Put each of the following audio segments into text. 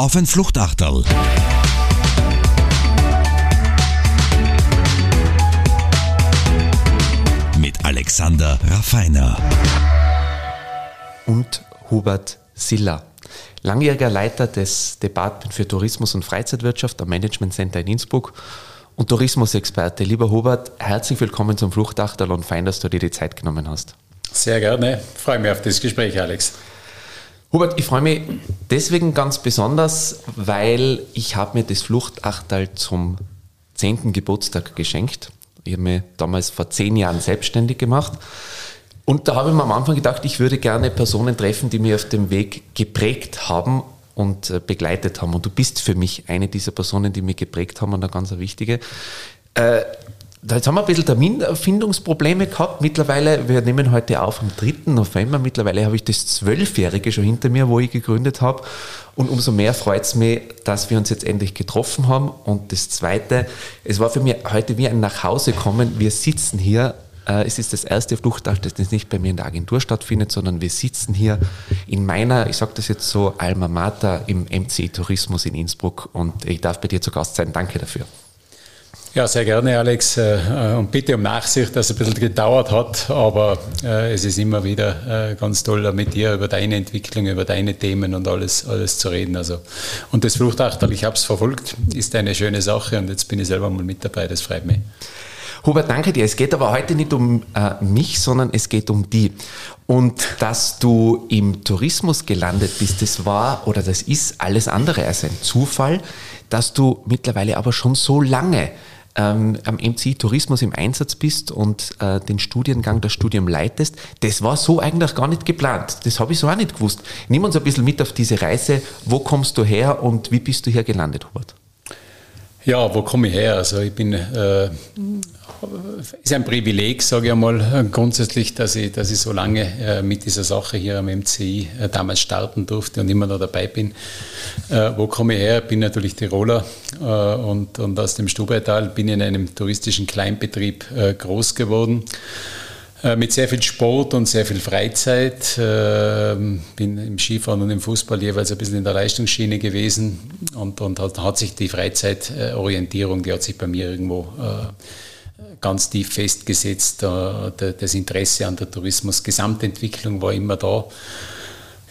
auf ein Fluchtachterl. Mit Alexander Raffiner. Und Hubert Siller. Langjähriger Leiter des Department für Tourismus und Freizeitwirtschaft am Management Center in Innsbruck und Tourismusexperte. Lieber Hubert, herzlich willkommen zum Fluchtachterl und fein, dass du dir die Zeit genommen hast. Sehr gerne. Ich freue mich auf das Gespräch, Alex. Hubert, ich freue mich deswegen ganz besonders, weil ich habe mir das Fluchtachtal zum 10. Geburtstag geschenkt. Ich habe mich damals vor zehn Jahren selbstständig gemacht. Und da habe ich mir am Anfang gedacht, ich würde gerne Personen treffen, die mir auf dem Weg geprägt haben und äh, begleitet haben. Und du bist für mich eine dieser Personen, die mich geprägt haben und eine ganz wichtige. Jetzt haben wir ein bisschen Terminfindungsprobleme gehabt. Mittlerweile, wir nehmen heute auf am 3. November. Mittlerweile habe ich das Zwölfjährige schon hinter mir, wo ich gegründet habe. Und umso mehr freut es mich, dass wir uns jetzt endlich getroffen haben. Und das Zweite, es war für mich heute wie ein Nachhausekommen. Wir sitzen hier. Äh, es ist das erste Fluchtakt, das nicht bei mir in der Agentur stattfindet, sondern wir sitzen hier in meiner, ich sage das jetzt so, Alma Mater im MC Tourismus in Innsbruck. Und ich darf bei dir zu Gast sein. Danke dafür. Ja, sehr gerne, Alex. Äh, und bitte um Nachsicht, dass es ein bisschen gedauert hat, aber äh, es ist immer wieder äh, ganz toll, mit dir über deine Entwicklung, über deine Themen und alles, alles zu reden. Also, und das Fluchtachtel, ich habe es verfolgt, ist eine schöne Sache und jetzt bin ich selber mal mit dabei, das freut mich. Hubert, danke dir. Es geht aber heute nicht um äh, mich, sondern es geht um die. Und dass du im Tourismus gelandet bist, das war oder das ist alles andere als ein Zufall, dass du mittlerweile aber schon so lange ähm, am MC Tourismus im Einsatz bist und äh, den Studiengang, das Studium leitest. Das war so eigentlich gar nicht geplant. Das habe ich so auch nicht gewusst. Nimm uns ein bisschen mit auf diese Reise. Wo kommst du her und wie bist du hier gelandet, Hubert? Ja, wo komme ich her? Also ich bin äh, ist ein Privileg, sage ich einmal, grundsätzlich, dass ich, dass ich so lange äh, mit dieser Sache hier am MCI äh, damals starten durfte und immer noch dabei bin. Äh, wo komme ich her? Bin natürlich Tiroler und, und aus dem Stubaital bin in einem touristischen Kleinbetrieb groß geworden mit sehr viel Sport und sehr viel Freizeit. Bin im Skifahren und im Fußball jeweils ein bisschen in der Leistungsschiene gewesen und, und hat, hat sich die Freizeitorientierung, die hat sich bei mir irgendwo ganz tief festgesetzt. Das Interesse an der Tourismus-Gesamtentwicklung war immer da.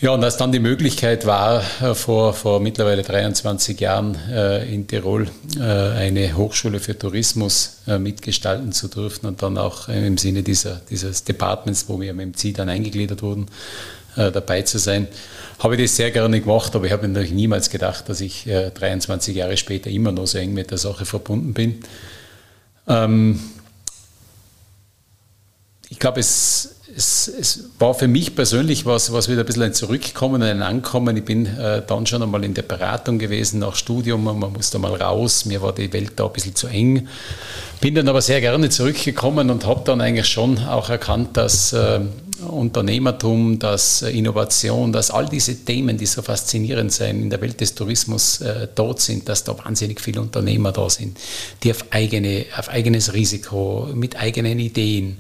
Ja, und als dann die Möglichkeit war, äh, vor, vor mittlerweile 23 Jahren äh, in Tirol äh, eine Hochschule für Tourismus mitgestalten zu dürfen und dann auch im Sinne dieser, dieses Departments, wo wir im MC dann eingegliedert wurden, dabei zu sein, habe ich das sehr gerne gemacht, aber ich habe natürlich niemals gedacht, dass ich 23 Jahre später immer noch so eng mit der Sache verbunden bin. Ähm, ich glaube, es, es, es, war für mich persönlich was, was wieder ein bisschen ein Zurückkommen, ein Ankommen. Ich bin äh, dann schon einmal in der Beratung gewesen nach Studium, man musste mal raus, mir war die Welt da ein bisschen zu eng. Bin dann aber sehr gerne zurückgekommen und habe dann eigentlich schon auch erkannt, dass äh, Unternehmertum, dass äh, Innovation, dass all diese Themen, die so faszinierend sein in der Welt des Tourismus äh, dort sind, dass da wahnsinnig viele Unternehmer da sind, die auf, eigene, auf eigenes Risiko, mit eigenen Ideen,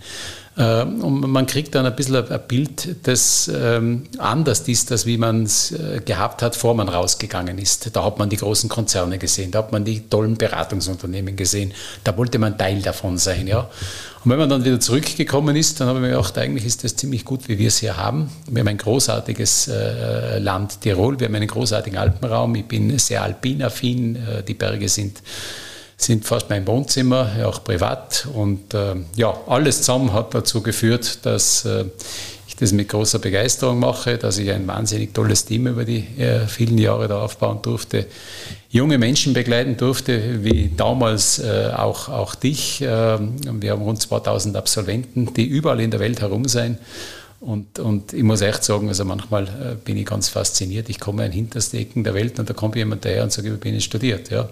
und man kriegt dann ein bisschen ein Bild, das ähm, anders ist, als wie man es äh, gehabt hat, bevor man rausgegangen ist. Da hat man die großen Konzerne gesehen, da hat man die tollen Beratungsunternehmen gesehen, da wollte man Teil davon sein. Ja. Und wenn man dann wieder zurückgekommen ist, dann habe ich mir gedacht, eigentlich ist das ziemlich gut, wie wir es hier haben. Wir haben ein großartiges äh, Land Tirol, wir haben einen großartigen Alpenraum, ich bin sehr alpinaffin, äh, die Berge sind sind fast mein Wohnzimmer, auch privat. Und äh, ja, alles zusammen hat dazu geführt, dass äh, ich das mit großer Begeisterung mache, dass ich ein wahnsinnig tolles Team über die äh, vielen Jahre da aufbauen durfte, junge Menschen begleiten durfte, wie damals äh, auch, auch dich. Ähm, wir haben rund 2000 Absolventen, die überall in der Welt herum sein und, und ich muss echt sagen, also manchmal äh, bin ich ganz fasziniert. Ich komme in hinterste Ecken der Welt und da kommt jemand daher und sagt, ich bin studiert. Ja.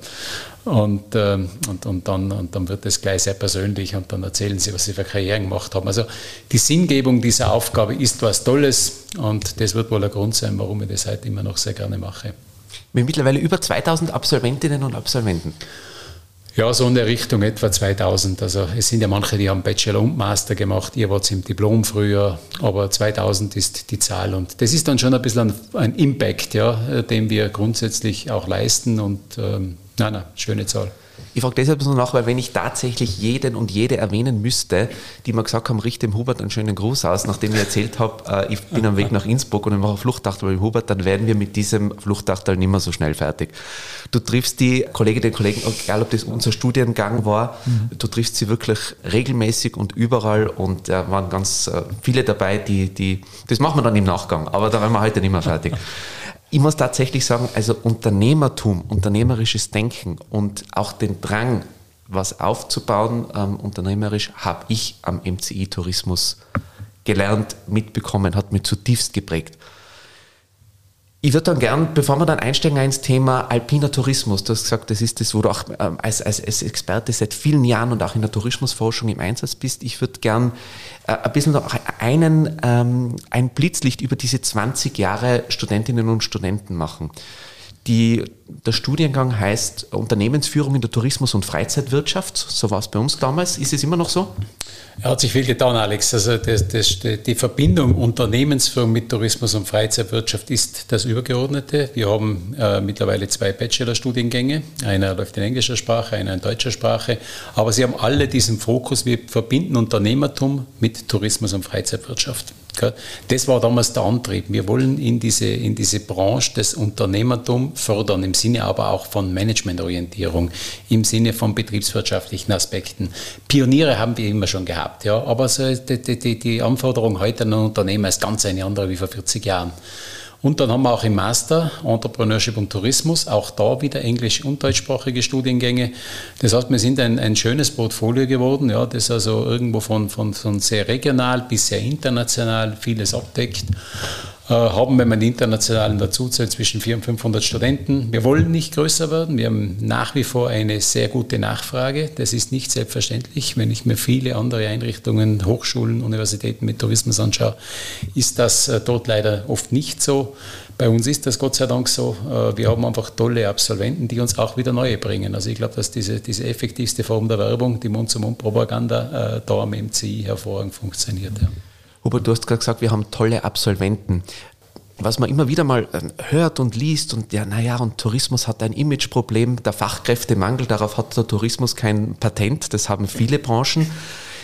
Und, ähm, und, und, dann, und dann wird das gleich sehr persönlich und dann erzählen sie, was sie für Karrieren gemacht haben. Also die Sinngebung dieser Aufgabe ist was Tolles und das wird wohl der Grund sein, warum ich das heute immer noch sehr gerne mache. Haben mittlerweile über 2000 Absolventinnen und Absolventen. Ja, so in der Richtung etwa 2000. Also es sind ja manche, die haben Bachelor und Master gemacht. Ihr wart im Diplom früher, aber 2000 ist die Zahl. Und das ist dann schon ein bisschen ein, Impact, ja, den wir grundsätzlich auch leisten. Und ähm, nein, nein, schöne Zahl. Ich frage deshalb so nach, weil wenn ich tatsächlich jeden und jede erwähnen müsste, die mir gesagt haben, richte dem Hubert einen schönen Gruß aus, nachdem ich erzählt habe, äh, ich bin am Weg nach Innsbruck und ich mache Fluchtachtel mit Hubert, dann werden wir mit diesem Fluchtachtel nicht mehr so schnell fertig. Du triffst die Kolleginnen und Kollegen, egal ob das unser Studiengang war, mhm. du triffst sie wirklich regelmäßig und überall und da waren ganz äh, viele dabei, die, die, das machen wir dann im Nachgang, aber da werden wir heute nicht mehr fertig. Ich muss tatsächlich sagen, also Unternehmertum, unternehmerisches Denken und auch den Drang, was aufzubauen, ähm, unternehmerisch, habe ich am MCI Tourismus gelernt, mitbekommen, hat mich zutiefst geprägt. Ich würde dann gern, bevor wir dann einsteigen ins Thema alpiner Tourismus, du hast gesagt, das ist das, wo du auch ähm, als, als, als Experte seit vielen Jahren und auch in der Tourismusforschung im Einsatz bist. Ich würde gern äh, ein bisschen noch einen, ähm, ein Blitzlicht über diese 20 Jahre Studentinnen und Studenten machen. Die, der Studiengang heißt Unternehmensführung in der Tourismus- und Freizeitwirtschaft. So war es bei uns damals. Ist es immer noch so? Er hat sich viel getan, Alex. Also das, das, die Verbindung Unternehmensführung mit Tourismus und Freizeitwirtschaft ist das Übergeordnete. Wir haben äh, mittlerweile zwei Bachelorstudiengänge. Einer läuft in englischer Sprache, einer in deutscher Sprache. Aber sie haben alle diesen Fokus, wir verbinden Unternehmertum mit Tourismus und Freizeitwirtschaft. Das war damals der Antrieb. Wir wollen in diese, in diese Branche das Unternehmertum fördern, im Sinne aber auch von Managementorientierung, im Sinne von betriebswirtschaftlichen Aspekten. Pioniere haben wir immer schon gehabt, ja, aber so die, die, die Anforderung heute an ein Unternehmer ist ganz eine andere wie vor 40 Jahren. Und dann haben wir auch im Master Entrepreneurship und Tourismus, auch da wieder englisch- und deutschsprachige Studiengänge. Das heißt, wir sind ein, ein schönes Portfolio geworden, ja, das also irgendwo von, von, von sehr regional bis sehr international vieles abdeckt. Äh, haben, wenn man die internationalen dazu zählt, zwischen 400 und 500 Studenten. Wir wollen nicht größer werden. Wir haben nach wie vor eine sehr gute Nachfrage. Das ist nicht selbstverständlich. Wenn ich mir viele andere Einrichtungen, Hochschulen, Universitäten mit Tourismus anschaue, ist das äh, dort leider oft nicht so. Bei uns ist das Gott sei Dank so. Äh, wir haben einfach tolle Absolventen, die uns auch wieder neue bringen. Also ich glaube, dass diese, diese effektivste Form der Werbung, die Mund-zu-Mund-Propaganda, da am MCI hervorragend funktioniert. Ja. Hubert, du hast gerade gesagt, wir haben tolle Absolventen. Was man immer wieder mal ähm, hört und liest und ja, naja, und Tourismus hat ein Imageproblem, der Fachkräftemangel, darauf hat der Tourismus kein Patent, das haben viele Branchen.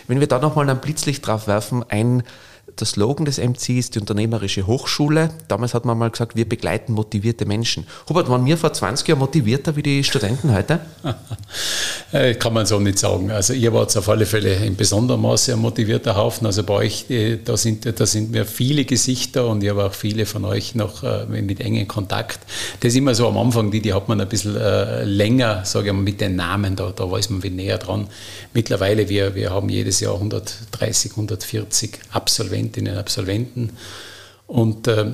Wenn wir da nochmal ein Blitzlicht drauf werfen, ein der Slogan des MC ist die unternehmerische Hochschule. Damals hat man mal gesagt, wir begleiten motivierte Menschen. Hubert, waren wir vor 20 Jahren motivierter wie die Studenten heute? Äh, kann man so nicht sagen. Also ihr wart auf alle Fälle in besonderem Maße ein motivierter Haufen. Also bei euch, äh, da sind, da sind mir viele Gesichter und ich habe auch viele von euch noch äh, mit engen Kontakt. Das ist immer so am Anfang, die, die hat man ein bisschen länger, sage ich mal, mit den Namen, da, da weiß man wie näher dran. Mittlerweile, wir, wir haben jedes Jahr 130, 140 Absolventen Absolventinnen und Absolventen. Und äh,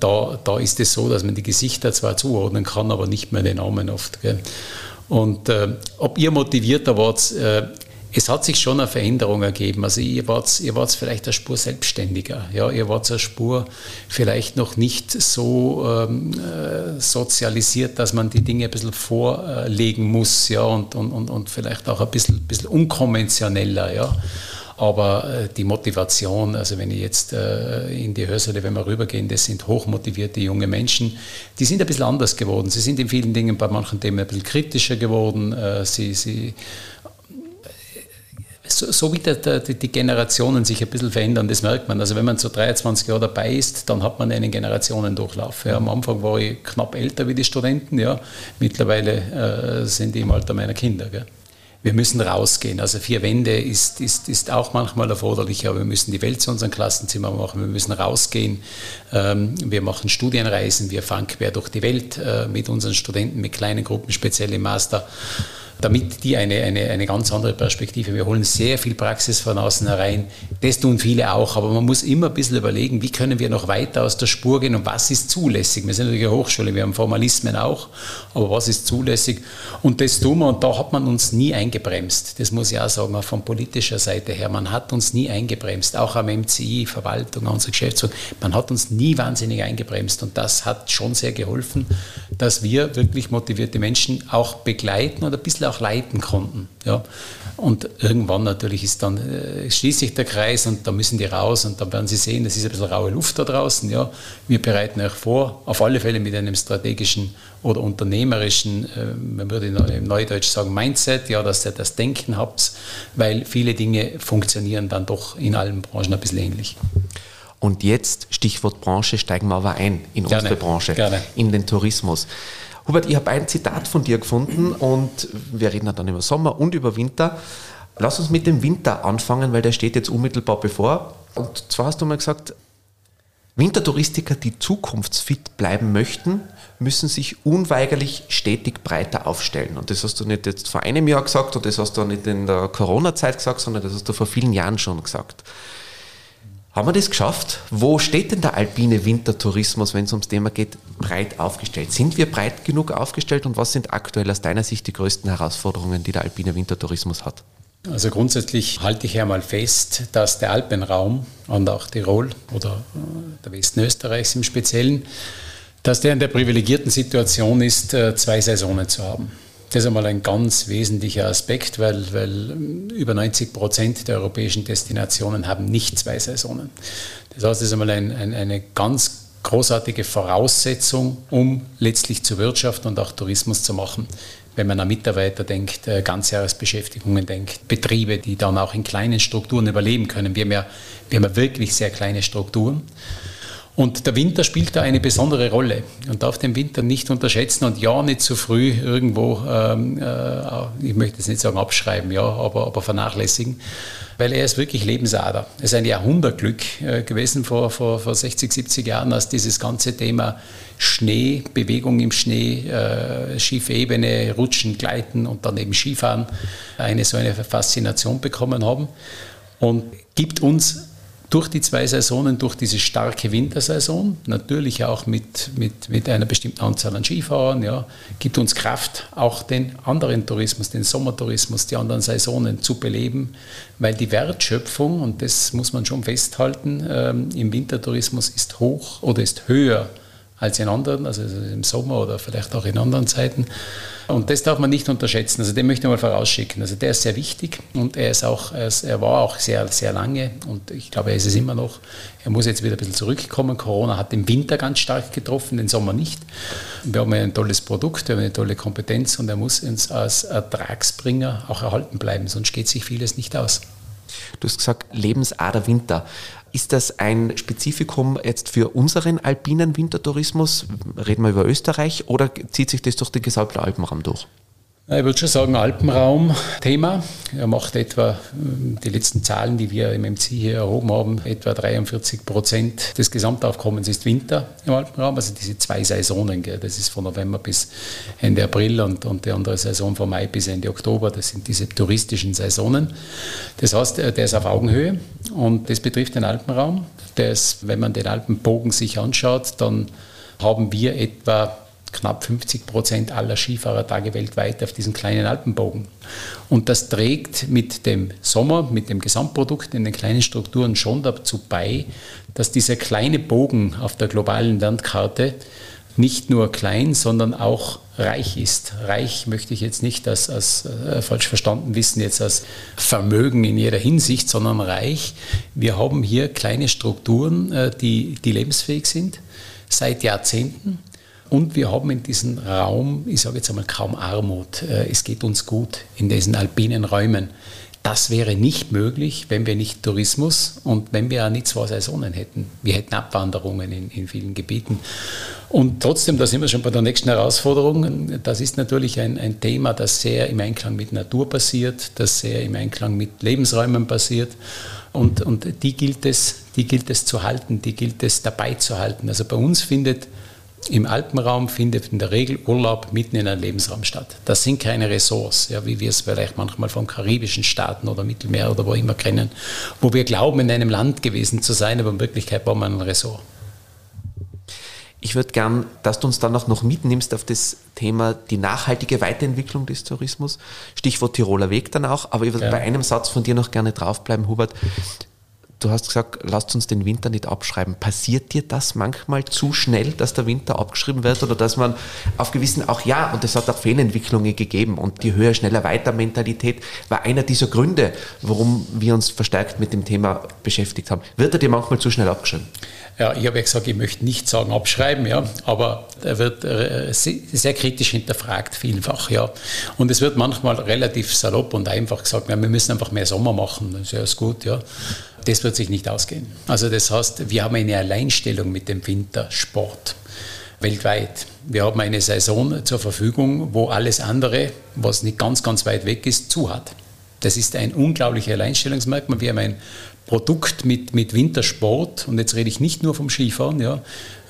da, da ist es so, dass man die Gesichter zwar zuordnen kann, aber nicht mehr den Namen oft. Gell? Und äh, ob ihr motivierter wart, äh, es hat sich schon eine Veränderung ergeben. Also ihr wart, ihr wart vielleicht eine Spur selbstständiger. Ja? Ihr wart eine Spur vielleicht noch nicht so ähm, äh, sozialisiert, dass man die Dinge ein bisschen vorlegen muss ja? und, und, und, und vielleicht auch ein bisschen, bisschen unkonventioneller. Ja? Aber äh, die Motivation, also wenn ich jetzt äh, in die Hörsäle, wenn wir rübergehen, das sind hochmotivierte junge Menschen, die sind ein bisschen anders geworden. Sie sind in vielen Dingen bei manchen Themen ein bisschen kritischer geworden. Äh, sie, sie so, so wie der, der, die Generationen sich ein bisschen verändern, das merkt man. Also wenn man so 23 Jahre dabei ist, dann hat man einen Generationendurchlauf. Ja, am Anfang war ich knapp älter wie die Studenten, ja. mittlerweile äh, sind die im Alter meiner Kinder. Gell wir müssen rausgehen. Also vier Wände ist, ist, ist auch manchmal erforderlich, aber wir müssen die Welt zu unserem Klassenzimmer machen. Wir müssen rausgehen. Ähm, wir machen Studienreisen. Wir fahren quer durch die Welt äh, mit unseren Studenten, mit kleinen Gruppen, speziell im Master damit die eine, eine, eine ganz andere Perspektive. Wir holen sehr viel Praxis von außen herein. Das tun viele auch, aber man muss immer ein bisschen überlegen, wie können wir noch weiter aus der Spur gehen und was ist zulässig. Wir sind natürlich eine Hochschule, wir haben Formalismen auch, aber was ist zulässig? Und das tun wir und da hat man uns nie eingebremst. Das muss ich auch sagen, auch von politischer Seite her. Man hat uns nie eingebremst, auch am MCI, Verwaltung, unsere Geschäftsführung. Man hat uns nie wahnsinnig eingebremst und das hat schon sehr geholfen, dass wir wirklich motivierte Menschen auch begleiten und ein bisschen auch leiten konnten. Ja. Und irgendwann natürlich ist dann, äh, schließt sich der Kreis und da müssen die raus und dann werden sie sehen, es ist ein bisschen raue Luft da draußen. Ja. Wir bereiten euch vor, auf alle Fälle mit einem strategischen oder unternehmerischen, äh, man würde im Neudeutsch sagen, Mindset, ja, dass ihr das Denken habt, weil viele Dinge funktionieren dann doch in allen Branchen ein bisschen ähnlich. Und jetzt, Stichwort Branche, steigen wir aber ein in gerne, unsere Branche, gerne. in den Tourismus. Hubert, ich habe ein Zitat von dir gefunden und wir reden dann über Sommer und über Winter. Lass uns mit dem Winter anfangen, weil der steht jetzt unmittelbar bevor. Und zwar hast du mal gesagt, Wintertouristiker, die zukunftsfit bleiben möchten, müssen sich unweigerlich stetig breiter aufstellen. Und das hast du nicht jetzt vor einem Jahr gesagt und das hast du nicht in der Corona-Zeit gesagt, sondern das hast du vor vielen Jahren schon gesagt. Haben wir das geschafft? Wo steht denn der alpine Wintertourismus, wenn es ums Thema geht, breit aufgestellt? Sind wir breit genug aufgestellt und was sind aktuell aus deiner Sicht die größten Herausforderungen, die der alpine Wintertourismus hat? Also grundsätzlich halte ich einmal fest, dass der Alpenraum und auch Tirol oder äh, der Westen Österreichs im Speziellen, dass der in der privilegierten Situation ist, äh, zwei Saisonen zu haben. Das ist einmal ein ganz wesentlicher Aspekt, weil, weil über 90 Prozent der europäischen Destinationen haben nicht zwei Saisonen. Das heißt, das ist einmal ein, ein, eine ganz großartige Voraussetzung, um letztlich zur Wirtschaft und auch Tourismus zu machen. Wenn man an Mitarbeiter denkt, äh, Ganzjahresbeschäftigungen denkt, Betriebe, die dann auch in kleinen Strukturen überleben können. Wir haben ja, wir haben ja wirklich sehr kleine Strukturen. Und der Winter spielt da eine besondere Rolle. Man darf den Winter nicht unterschätzen und ja nicht zu früh irgendwo, ähm, äh, ich möchte es nicht sagen abschreiben, ja, aber, aber vernachlässigen, weil er ist wirklich Lebensader. Es ist ein Jahrhundertglück äh, gewesen vor, vor, vor 60, 70 Jahren, als dieses ganze Thema Schnee, Bewegung im Schnee, äh, Schiefebene, Rutschen, Gleiten und dann eben Skifahren eine so eine Faszination bekommen haben und gibt uns durch die zwei Saisonen, durch diese starke Wintersaison, natürlich auch mit, mit, mit einer bestimmten Anzahl an Skifahrern, ja, gibt uns Kraft, auch den anderen Tourismus, den Sommertourismus, die anderen Saisonen zu beleben, weil die Wertschöpfung, und das muss man schon festhalten, ähm, im Wintertourismus ist hoch oder ist höher als in anderen, also im Sommer oder vielleicht auch in anderen Zeiten. Und das darf man nicht unterschätzen. Also den möchte ich mal vorausschicken. Also der ist sehr wichtig und er ist auch, er, war auch sehr, sehr lange und ich glaube, er ist es immer noch. Er muss jetzt wieder ein bisschen zurückkommen. Corona hat den Winter ganz stark getroffen, den Sommer nicht. Wir haben ein tolles Produkt, wir haben eine tolle Kompetenz und er muss uns als Ertragsbringer auch erhalten bleiben, sonst geht sich vieles nicht aus. Du hast gesagt, Lebensader Winter. Ist das ein Spezifikum jetzt für unseren alpinen Wintertourismus? Reden wir über Österreich oder zieht sich das durch den gesamten Alpenraum durch? Ich würde schon sagen, Alpenraum-Thema. Er macht etwa, ähm, die letzten Zahlen, die wir im MC hier erhoben haben, etwa 43 Prozent des Gesamtaufkommens ist Winter im Alpenraum, also diese zwei Saisonen. Gell. Das ist von November bis Ende April und, und die andere Saison von Mai bis Ende Oktober. Das sind diese touristischen Saisonen. Das heißt, der ist auf Augenhöhe und das betrifft den Alpenraum. Der ist, wenn man den Alpenbogen sich anschaut, dann haben wir etwa knapp 50 Prozent aller Skifahrertage weltweit auf diesen kleinen Alpenbogen. Und das trägt mit dem Sommer, mit dem Gesamtprodukt in den kleinen Strukturen schon dazu bei, dass dieser kleine Bogen auf der globalen Landkarte nicht nur klein, sondern auch reich ist. Reich möchte ich jetzt nicht als, als äh, falsch verstanden wissen, jetzt als Vermögen in jeder Hinsicht, sondern reich. Wir haben hier kleine Strukturen, äh, die, die lebensfähig sind seit Jahrzehnten und wir haben in diesem Raum, ich sage jetzt einmal kaum Armut. Äh, es geht uns gut in diesen alpinen Räumen. Das wäre nicht möglich, wenn wir nicht Tourismus und wenn wir auch nicht zwei Saisonen hätten. Wir hätten Abwanderungen in, in vielen Gebieten. Und trotzdem, da sind wir schon bei der nächsten Herausforderung. Das ist natürlich ein, ein Thema, das sehr im Einklang mit Natur passiert, das sehr im Einklang mit Lebensräumen passiert. Und, und die, gilt es, die gilt es zu halten, die gilt es dabei zu halten. Also bei uns findet im Alpenraum findet in der Regel Urlaub mitten in einem Lebensraum statt. Das sind keine Ressorts, ja, wie wir es vielleicht manchmal von karibischen Staaten oder Mittelmeer oder wo immer kennen, wo wir glauben, in einem Land gewesen zu sein, aber in Wirklichkeit bauen wir ein Ressort. Ich würde gern, dass du uns dann auch noch mitnimmst auf das Thema die nachhaltige Weiterentwicklung des Tourismus. Stichwort Tiroler Weg dann auch. Aber ich würde ja. bei einem Satz von dir noch gerne draufbleiben, Hubert Du hast gesagt, lasst uns den Winter nicht abschreiben. Passiert dir das manchmal zu schnell, dass der Winter abgeschrieben wird oder dass man auf gewissen, auch ja, und es hat auch Fehlentwicklungen gegeben und die höher, schneller, weiter Mentalität war einer dieser Gründe, warum wir uns verstärkt mit dem Thema beschäftigt haben. Wird er dir manchmal zu schnell abgeschrieben? Ja, ich habe ja gesagt, ich möchte nicht sagen abschreiben, ja, aber er wird äh, sehr kritisch hinterfragt, vielfach, ja. Und es wird manchmal relativ salopp und einfach gesagt, ja, wir müssen einfach mehr Sommer machen, das ist ja gut, ja. Das wird sich nicht ausgehen. Also das heißt, wir haben eine Alleinstellung mit dem Wintersport weltweit. Wir haben eine Saison zur Verfügung, wo alles andere, was nicht ganz, ganz weit weg ist, zu hat. Das ist ein unglaubliches Alleinstellungsmerkmal. Wir haben ein Produkt mit, mit Wintersport, und jetzt rede ich nicht nur vom Skifahren, ja,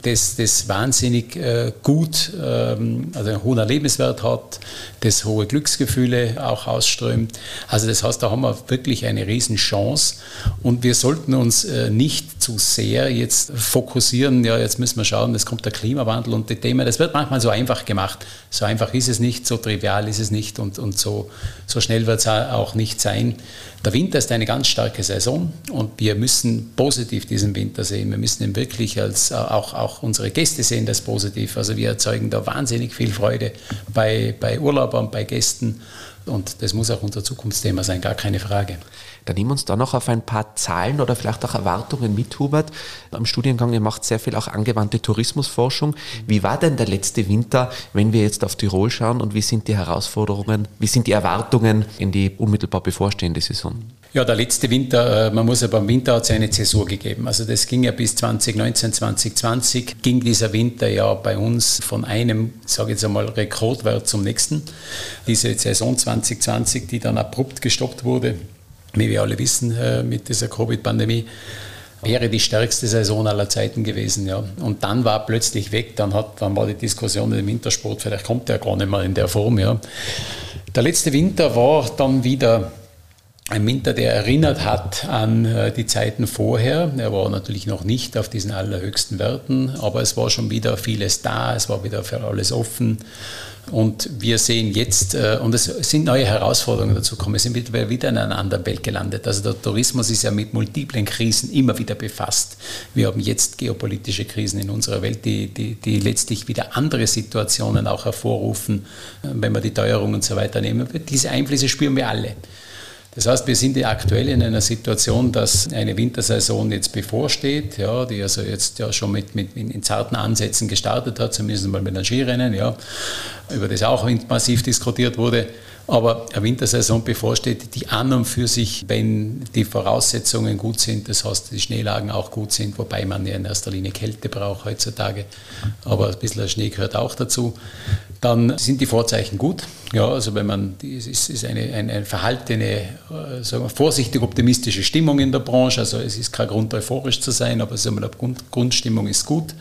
das, das wahnsinnig äh, gut, ähm, also einen hohen Erlebniswert hat, das hohe Glücksgefühle auch ausströmt. Also das heißt, da haben wir wirklich eine Riesenchance und wir sollten uns äh, nicht zu sehr jetzt fokussieren, ja, jetzt müssen wir schauen, es kommt der Klimawandel und die Themen, das wird manchmal so einfach gemacht. So einfach ist es nicht, so trivial ist es nicht und, und so, so schnell wird es auch nicht sein. Der Winter ist eine ganz starke Saison und wir müssen positiv diesen Winter sehen. Wir müssen ihn wirklich als, äh, auch, auch unsere Gäste sehen das positiv. Also wir erzeugen da wahnsinnig viel Freude bei, bei Urlaubern, bei Gästen und das muss auch unser Zukunftsthema sein, gar keine Frage. Dann nehmen wir uns da noch auf ein paar Zahlen oder vielleicht auch Erwartungen mit, Hubert. Am Studiengang, ihr macht sehr viel auch angewandte Tourismusforschung. Wie war denn der letzte Winter, wenn wir jetzt auf Tirol schauen und wie sind die Herausforderungen, wie sind die Erwartungen in die unmittelbar bevorstehende Saison? Ja, der letzte Winter, äh, man muss ja beim Winter hat es eine Zäsur gegeben. Also das ging ja bis 2019, 2020 ging dieser Winter ja bei uns von einem, sage ich jetzt einmal, Rekordwert zum nächsten. Diese Saison 2020, die dann abrupt gestoppt wurde, wie wir alle wissen, äh, mit dieser Covid-Pandemie, wäre die stärkste Saison aller Zeiten gewesen. Ja. Und dann war plötzlich weg, dann, hat, dann war die Diskussion im Wintersport, vielleicht kommt der gar nicht mehr in der Form. Ja. Der letzte Winter war dann wieder ein Winter, der erinnert hat an äh, die Zeiten vorher. Er war natürlich noch nicht auf diesen allerhöchsten Werten, aber es war schon wieder vieles da, es war wieder für alles offen. Und wir sehen jetzt, äh, und es sind neue Herausforderungen dazu gekommen, wir sind wieder in einer anderen Welt gelandet. Also der Tourismus ist ja mit multiplen Krisen immer wieder befasst. Wir haben jetzt geopolitische Krisen in unserer Welt, die, die, die letztlich wieder andere Situationen auch hervorrufen, äh, wenn wir die Teuerung und so weiter nehmen. Diese Einflüsse spüren wir alle. Das heißt, wir sind ja aktuell in einer Situation, dass eine Wintersaison jetzt bevorsteht, ja, die also jetzt ja schon mit, mit in zarten Ansätzen gestartet hat, zumindest mal mit einem Skirennen, ja, über das auch massiv diskutiert wurde. Aber eine Wintersaison bevorsteht, die an und für sich, wenn die Voraussetzungen gut sind, das heißt, die Schneelagen auch gut sind, wobei man ja in erster Linie Kälte braucht heutzutage, aber ein bisschen Schnee gehört auch dazu, dann sind die Vorzeichen gut. Ja, also wenn man, es ist, eine, eine verhaltene, äh, sagen wir, vorsichtig optimistische Stimmung in der Branche, also es ist kein Grund euphorisch zu sein, aber sagen wir, die Grund, Grundstimmung ist gut.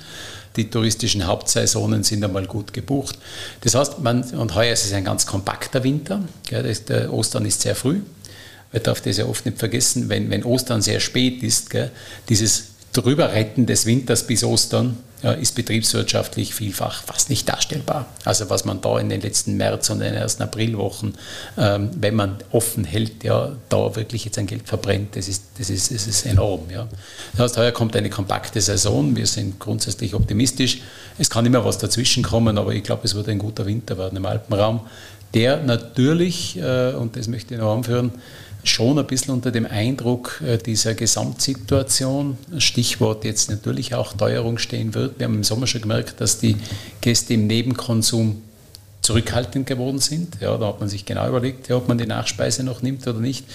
Die touristischen Hauptsaisonen sind einmal gut gebucht. Das heißt, man, und heuer ist es ein ganz kompakter Winter. Ja, das, der Ostern ist sehr früh. Man darf das ja oft nicht vergessen, wenn, wenn Ostern sehr spät ist, gell, dieses Drüberretten des Winters bis Ostern ist betriebswirtschaftlich vielfach fast nicht darstellbar. Also was man da in den letzten März und den ersten Aprilwochen, ähm, wenn man offen hält, ja, da wirklich jetzt ein Geld verbrennt, das ist, das ist, das ist enorm. Ja. Das heißt, heuer kommt eine kompakte Saison, wir sind grundsätzlich optimistisch. Es kann immer was dazwischen kommen, aber ich glaube, es wird ein guter Winter werden im Alpenraum, der natürlich, äh, und das möchte ich noch anführen, schon ein bisschen unter dem Eindruck äh, dieser Gesamtsituation, Stichwort jetzt natürlich auch Teuerung stehen wird. Wir haben im Sommer schon gemerkt, dass die Gäste im Nebenkonsum zurückhaltend geworden sind. Ja, da hat man sich genau überlegt, ja, ob man die Nachspeise noch nimmt oder nicht.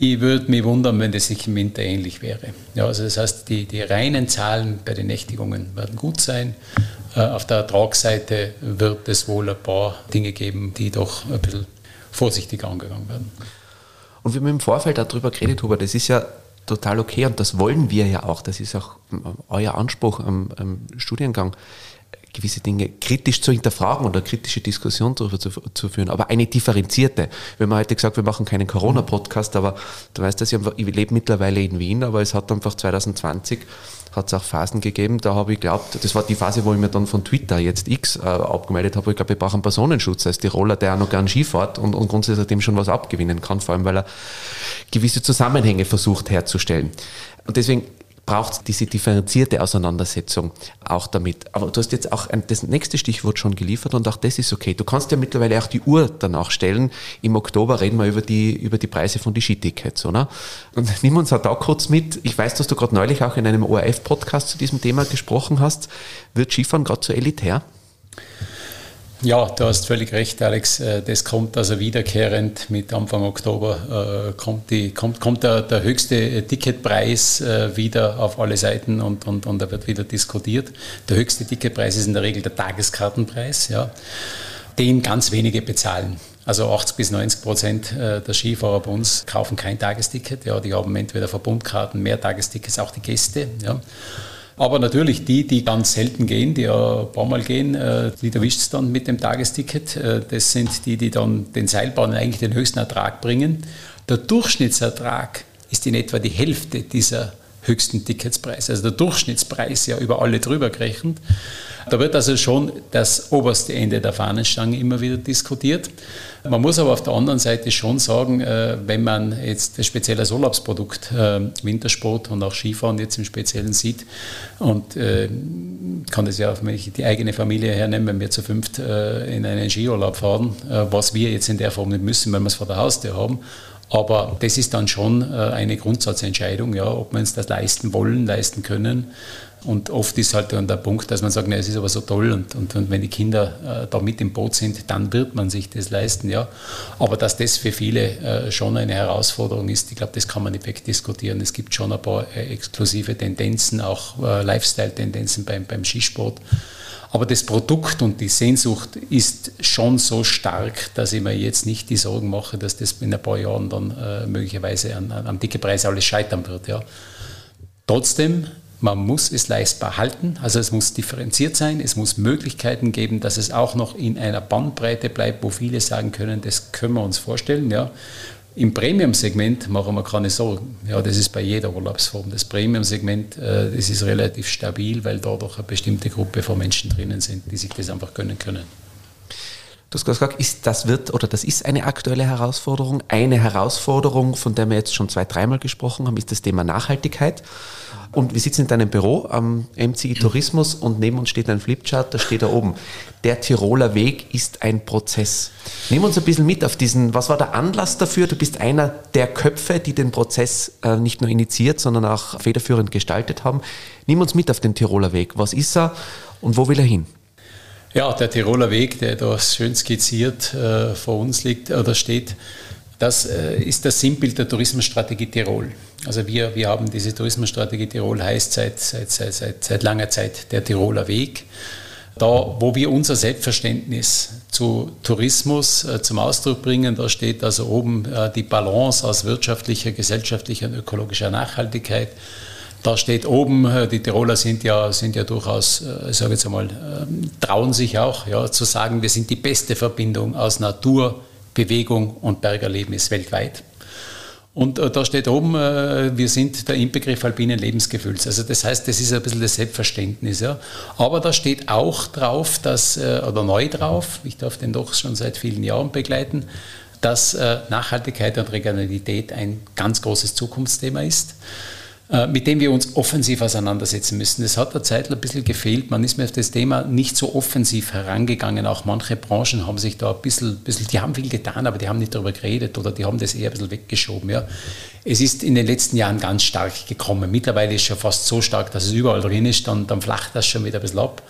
Ich würde mich wundern, wenn das sich im Winter ähnlich wäre. Ja, also das heißt, die, die reinen Zahlen bei den Nächtigungen werden gut sein. Äh, auf der Ertragsseite wird es wohl ein paar Dinge geben, die doch ein bisschen vorsichtiger angegangen werden. Und wir haben im Vorfeld darüber geredet, Hubert, das ist ja total okay und das wollen wir ja auch. Das ist auch euer Anspruch am, am Studiengang, gewisse Dinge kritisch zu hinterfragen oder kritische Diskussion darüber zu, zu, führen, aber eine differenzierte. Wir haben heute gesagt, wir machen keinen Corona-Podcast, aber du weißt, dass ich, ich lebe mittlerweile in Wien, aber es hat einfach 2020 hat es auch Phasen gegeben, da habe ich geglaubt, das war die Phase, wo ich mir dann von Twitter, jetzt X, äh, abgemeldet habe, ich glaube, wir brauchen einen Personenschutz als Tiroler, der auch noch gern Ski fährt und, und grundsätzlich dem schon was abgewinnen kann, vor allem weil er gewisse Zusammenhänge versucht herzustellen. Und deswegen braucht es diese differenzierte Auseinandersetzung auch damit. Aber du hast jetzt auch das nächste Stichwort schon geliefert und auch das ist okay. Du kannst ja mittlerweile auch die Uhr danach stellen. Im Oktober reden wir über die, über die Preise von den Skitickets, oder? Und nimm uns auch da kurz mit. Ich weiß, dass du gerade neulich auch in einem ORF-Podcast zu diesem Thema gesprochen hast. Wird Skifahren gerade so elitär? Ja, du hast völlig recht, Alex. Äh, das kommt also wiederkehrend mit Anfang Oktober, äh, kommt, die, kommt, kommt der, der höchste Ticketpreis äh, wieder auf alle Seiten und, und, und da wird wieder diskutiert. Der höchste Ticketpreis ist in der Regel der Tageskartenpreis, ja, den ganz wenige bezahlen. Also 80 bis 90 Prozent der Skifahrer bei uns kaufen kein Tagesticket. Ja, die haben entweder Verbundkarten, Mehrtagestickets, auch die Gäste. Ja. Aber natürlich die, die ganz selten gehen, die ja ein paar Mal gehen, äh, die erwischt es dann mit dem Tagesticket. Äh, das sind die, die dann den Seilbahnen eigentlich den höchsten Ertrag bringen. Der Durchschnittsertrag ist in etwa die Hälfte dieser höchsten Ticketspreise. Also der Durchschnittspreis ja über alle drüber gerechnet. Da wird also schon das oberste Ende der Fahnenstange immer wieder diskutiert. Man muss aber auf der anderen Seite schon sagen, äh, wenn man jetzt das spezielle als Urlaubsprodukt äh, Wintersport und auch Skifahren jetzt im Speziellen sieht und äh, kann das ja, wenn ich die eigene Familie hernehme, wenn wir zu fünft in einen Skiurlaub fahren, was wir jetzt in der Form nicht müssen, weil wir es vor der Haustür haben, aber das ist dann schon eine Grundsatzentscheidung, ja, ob wir uns das leisten wollen, leisten können. Und oft ist halt dann der Punkt, dass man sagt, na, es ist aber so toll und, und, und wenn die Kinder äh, da mit im Boot sind, dann wird man sich das leisten, ja. Aber dass das für viele äh, schon eine Herausforderung ist, ich glaube, das kann man nicht wegdiskutieren. Es gibt schon ein paar äh, exklusive Tendenzen, auch äh, Lifestyle-Tendenzen beim, beim Skisport. Aber das Produkt und die Sehnsucht ist schon so stark, dass ich mir jetzt nicht die Sorgen mache, dass das in ein paar Jahren dann äh, möglicherweise an, an, am dicke Preis alles scheitern wird. Ja. Trotzdem man muss es leistbar halten, also es muss differenziert sein, es muss Möglichkeiten geben, dass es auch noch in einer Bandbreite bleibt, wo viele sagen können, das können wir uns vorstellen. Ja. Im Premium-Segment machen wir keine Sorgen. Ja, das ist bei jeder Urlaubsform. Das Premium-Segment, äh, das ist relativ stabil, weil da doch eine bestimmte Gruppe von Menschen drinnen sind, die sich das einfach gönnen können. Du hast gesagt, ist, das wird oder das ist eine aktuelle Herausforderung. Eine Herausforderung, von der wir jetzt schon zwei, dreimal gesprochen haben, ist das Thema Nachhaltigkeit. Und wir sitzen in deinem Büro am MCI Tourismus und neben uns steht ein Flipchart, da steht da oben, der Tiroler Weg ist ein Prozess. Nimm uns ein bisschen mit auf diesen, was war der Anlass dafür? Du bist einer der Köpfe, die den Prozess äh, nicht nur initiiert, sondern auch federführend gestaltet haben. Nimm uns mit auf den Tiroler Weg. Was ist er und wo will er hin? Ja, der Tiroler Weg, der da schön skizziert äh, vor uns liegt oder steht, das äh, ist das Sinnbild der Tourismusstrategie Tirol. Also wir, wir haben diese Tourismusstrategie Tirol, heißt seit, seit, seit, seit, seit langer Zeit der Tiroler Weg. Da, wo wir unser Selbstverständnis zu Tourismus äh, zum Ausdruck bringen, da steht also oben äh, die Balance aus wirtschaftlicher, gesellschaftlicher und ökologischer Nachhaltigkeit. Da steht oben, äh, die Tiroler sind ja, sind ja durchaus, äh, ich sage jetzt einmal, äh, trauen sich auch ja, zu sagen, wir sind die beste Verbindung aus Natur, Bewegung und Bergerlebnis weltweit. Und äh, da steht oben, wir sind der Inbegriff alpinen Lebensgefühls. Also das heißt, das ist ein bisschen das Selbstverständnis. Ja. Aber da steht auch drauf, dass, oder neu drauf, ich darf den doch schon seit vielen Jahren begleiten, dass Nachhaltigkeit und Regionalität ein ganz großes Zukunftsthema ist. Äh, mit dem wir uns offensiv auseinandersetzen müssen. Das hat der Zeit ein bisschen gefehlt. Man ist mir auf das Thema nicht so offensiv herangegangen. Auch manche Branchen haben sich da ein bisschen, bisschen, die haben viel getan, aber die haben nicht darüber geredet oder die haben das eher ein bisschen weggeschoben. Ja. Es ist in den letzten Jahren ganz stark gekommen. Mittlerweile ist es schon fast so stark, dass es überall drin ist, dann, dann flacht das schon wieder ein bisschen ab.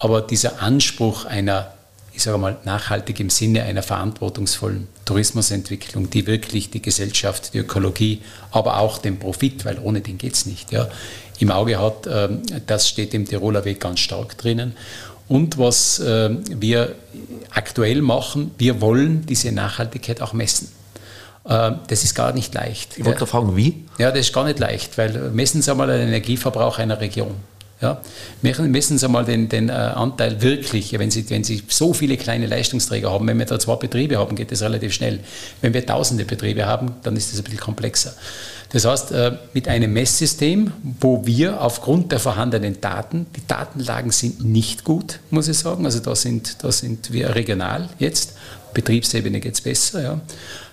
Aber dieser Anspruch einer ich sage mal, nachhaltig im Sinne einer verantwortungsvollen Tourismusentwicklung, die wirklich die Gesellschaft, die Ökologie, aber auch den Profit, weil ohne den geht es nicht, ja, im Auge hat. Ähm, das steht im Tiroler Weg ganz stark drinnen. Und was ähm, wir aktuell machen, wir wollen diese Nachhaltigkeit auch messen. Ähm, das ist gar nicht leicht. Ich wollte fragen, wie? Ja, das ist gar nicht leicht, weil messen Sie einmal den Energieverbrauch einer Region. Ja? Messen Sie mal den, den äh, Anteil wirklich, wenn Sie, wenn Sie so viele kleine Leistungsträger haben, wenn wir da zwei Betriebe haben, geht das relativ schnell. Wenn wir tausende Betriebe haben, dann ist das ein bisschen komplexer. Das heißt, äh, mit einem Messsystem, wo wir aufgrund der vorhandenen Daten, die Datenlagen sind nicht gut, muss ich sagen, also da sind, da sind wir regional jetzt, Betriebsebene geht es besser, ja,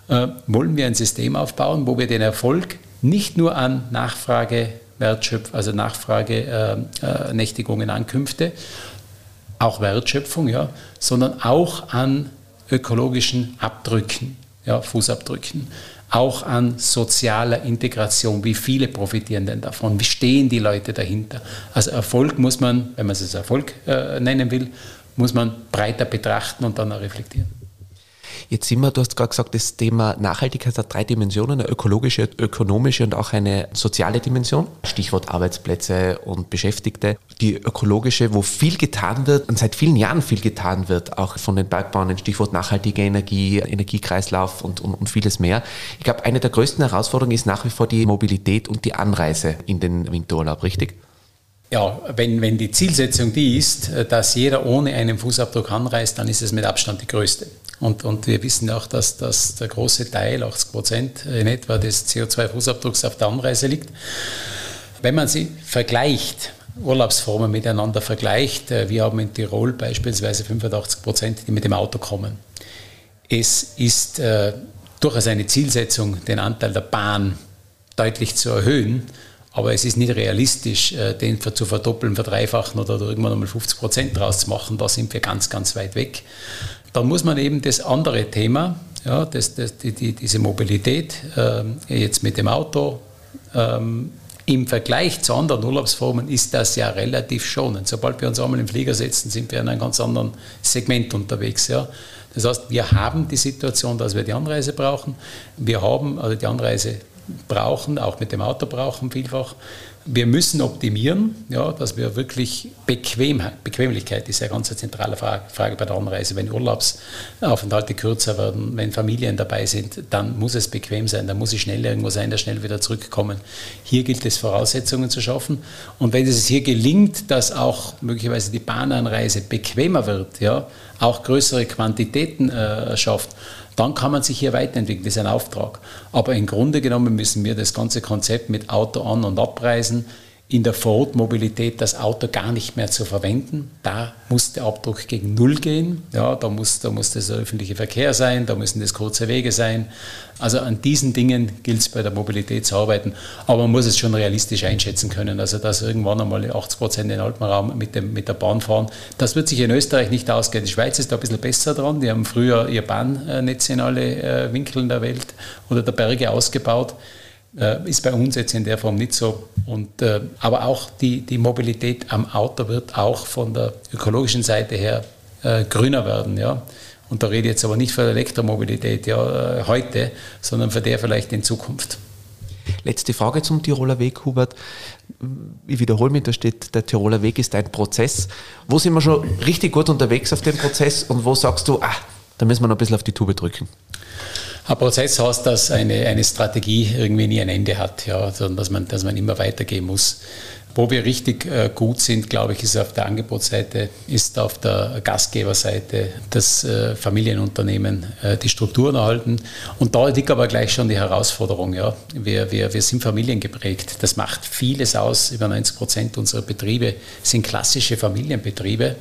äh, wollen wir ein System aufbauen, wo wir den Erfolg nicht nur an Nachfrage, Wertschöpfung, also Nachfrage, äh, Nächtigungen, Ankünfte, auch Wertschöpfung, ja, sondern auch an ökologischen Abdrücken, ja, Fußabdrücken, auch an sozialer Integration. Wie viele profitieren denn davon? Wie stehen die Leute dahinter? Also Erfolg muss man, wenn man es Erfolg äh, nennen will, muss man breiter betrachten und dann auch reflektieren. Jetzt sind wir, du hast gerade gesagt, das Thema Nachhaltigkeit hat drei Dimensionen, eine ökologische, ökonomische und auch eine soziale Dimension. Stichwort Arbeitsplätze und Beschäftigte. Die ökologische, wo viel getan wird und seit vielen Jahren viel getan wird, auch von den Bergbauern, Stichwort nachhaltige Energie, Energiekreislauf und, und, und vieles mehr. Ich glaube, eine der größten Herausforderungen ist nach wie vor die Mobilität und die Anreise in den Winterurlaub, richtig? Ja, wenn, wenn die Zielsetzung die ist, dass jeder ohne einen Fußabdruck anreist, dann ist es mit Abstand die größte. Und, und wir wissen auch, dass, dass der große Teil, 80 Prozent in etwa des CO2-Fußabdrucks auf der Anreise liegt. Wenn man sie vergleicht, Urlaubsformen miteinander vergleicht, äh, wir haben in Tirol beispielsweise 85 Prozent, die mit dem Auto kommen. Es ist äh, durchaus eine Zielsetzung, den Anteil der Bahn deutlich zu erhöhen. Aber es ist nicht realistisch, äh, den zu verdoppeln, verdreifachen oder irgendwann einmal 50 Prozent draus zu machen. Da sind wir ganz, ganz weit weg. Dann muss man eben das andere Thema, ja, das, das, die, die, diese Mobilität, äh, jetzt mit dem Auto, ähm, im Vergleich zu anderen Urlaubsformen ist das ja relativ schonend. Sobald wir uns einmal im Flieger setzen, sind wir in einem ganz anderen Segment unterwegs. Ja. Das heißt, wir haben die Situation, dass wir die Anreise brauchen. Wir haben, also die Anreise brauchen, auch mit dem Auto brauchen vielfach wir müssen optimieren, ja, dass wir wirklich Bequemheit, Bequemlichkeit ist ja ganz zentrale Frage, Frage bei der Anreise. Wenn Urlaubsaufenthalte kürzer werden, wenn Familien dabei sind, dann muss es bequem sein, dann muss es schnell irgendwo sein, dass schnell wieder zurückkommen. Hier gilt es, Voraussetzungen zu schaffen. Und wenn es hier gelingt, dass auch möglicherweise die Bahnanreise bequemer wird, ja, auch größere Quantitäten äh, schafft, dann kann man sich hier weiterentwickeln. Das ist ein Auftrag. Aber im Grunde genommen müssen wir das ganze Konzept mit Auto an- und abreisen in der Vorortmobilität das Auto gar nicht mehr zu verwenden. Da muss der Abdruck gegen Null gehen. Ja, da, muss, da muss das der öffentliche Verkehr sein, da müssen das kurze Wege sein. Also an diesen Dingen gilt es bei der Mobilität zu arbeiten. Aber man muss es schon realistisch einschätzen können. Also dass irgendwann einmal 80 Prozent in den Alpenraum mit, dem, mit der Bahn fahren, das wird sich in Österreich nicht ausgehen. Die Schweiz ist da ein bisschen besser dran. Die haben früher ihr Bahnnetz in alle äh, Winkeln der Welt oder der Berge ausgebaut. Äh, ist bei uns jetzt in der Form nicht so. Und, äh, aber auch die, die Mobilität am Auto wird auch von der ökologischen Seite her äh, grüner werden. Ja? Und da rede ich jetzt aber nicht von der Elektromobilität ja, äh, heute, sondern für der vielleicht in Zukunft. Letzte Frage zum Tiroler Weg, Hubert. Ich wiederhole mich, da steht, der Tiroler Weg ist ein Prozess. Wo sind wir schon richtig gut unterwegs auf dem Prozess und wo sagst du, ah, da müssen wir noch ein bisschen auf die Tube drücken? Ein Prozess heißt, dass eine, eine Strategie irgendwie nie ein Ende hat, ja, sondern dass man, dass man immer weitergehen muss. Wo wir richtig äh, gut sind, glaube ich, ist auf der Angebotsseite, ist auf der Gastgeberseite das äh, Familienunternehmen äh, die Strukturen erhalten. Und da liegt aber gleich schon die Herausforderung. Ja. Wir, wir, wir sind familiengeprägt. Das macht vieles aus. Über 90 Prozent unserer Betriebe sind klassische Familienbetriebe.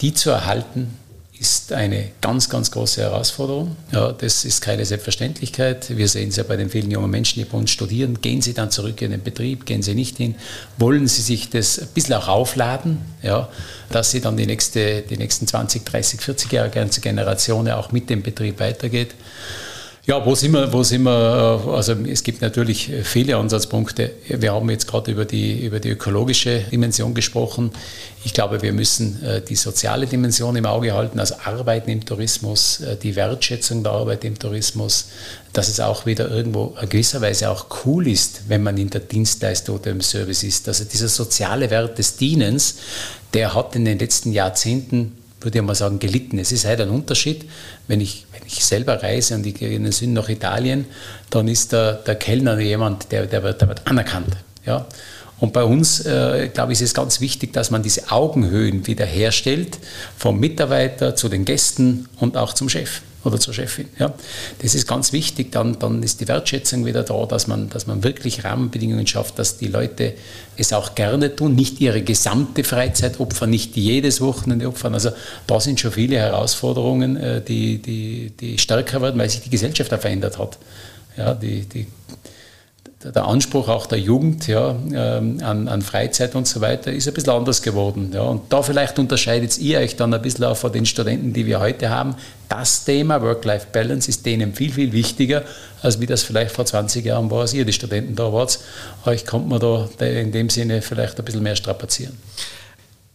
Die zu erhalten, ist eine ganz, ganz große Herausforderung. Ja, das ist keine Selbstverständlichkeit. Wir sehen es ja bei den vielen jungen Menschen, die bei uns studieren. Gehen sie dann zurück in den Betrieb, gehen sie nicht hin? Wollen sie sich das ein bisschen auch aufladen, ja, dass sie dann die, nächste, die nächsten 20, 30, 40 Jahre ganze Generation auch mit dem Betrieb weitergeht? Ja, wo sind wir, wo sind wir, äh, also es gibt natürlich viele Ansatzpunkte. Wir haben jetzt gerade über die, über die ökologische Dimension gesprochen. Ich glaube, wir müssen äh, die soziale Dimension im Auge halten, also Arbeiten im Tourismus, äh, die Wertschätzung der Arbeit im Tourismus, dass es auch wieder irgendwo in gewisser Weise auch cool ist, wenn man in der Dienstleistung oder im Service ist. Also dieser soziale Wert des Dienens, der hat in den letzten Jahrzehnten würde ich mal sagen, gelitten. Es ist halt ein Unterschied, wenn ich, wenn ich selber reise und ich gehe in den Süden nach Italien, dann ist der, der Kellner jemand, der, der, wird, der wird anerkannt. Ja? Und bei uns, äh, glaube ich, ist es ganz wichtig, dass man diese Augenhöhen wiederherstellt, vom Mitarbeiter zu den Gästen und auch zum Chef oder zur Chefin. Ja. Das ist ganz wichtig, dann, dann ist die Wertschätzung wieder da, dass man, dass man wirklich Rahmenbedingungen schafft, dass die Leute es auch gerne tun, nicht ihre gesamte Freizeit opfern, nicht jedes Wochenende opfern. Also da sind schon viele Herausforderungen, äh, die, die, die stärker werden, weil sich die Gesellschaft auch verändert hat. Ja, die, die der Anspruch auch der Jugend ja, ähm, an, an, Freizeit und so weiter ist ein bisschen anders geworden. Ja. Und da vielleicht unterscheidet ihr euch dann ein bisschen auch von den Studenten, die wir heute haben. Das Thema Work-Life-Balance ist denen viel, viel wichtiger, als wie das vielleicht vor 20 Jahren war, als ihr die Studenten da wart. Euch kommt man da in dem Sinne vielleicht ein bisschen mehr strapazieren.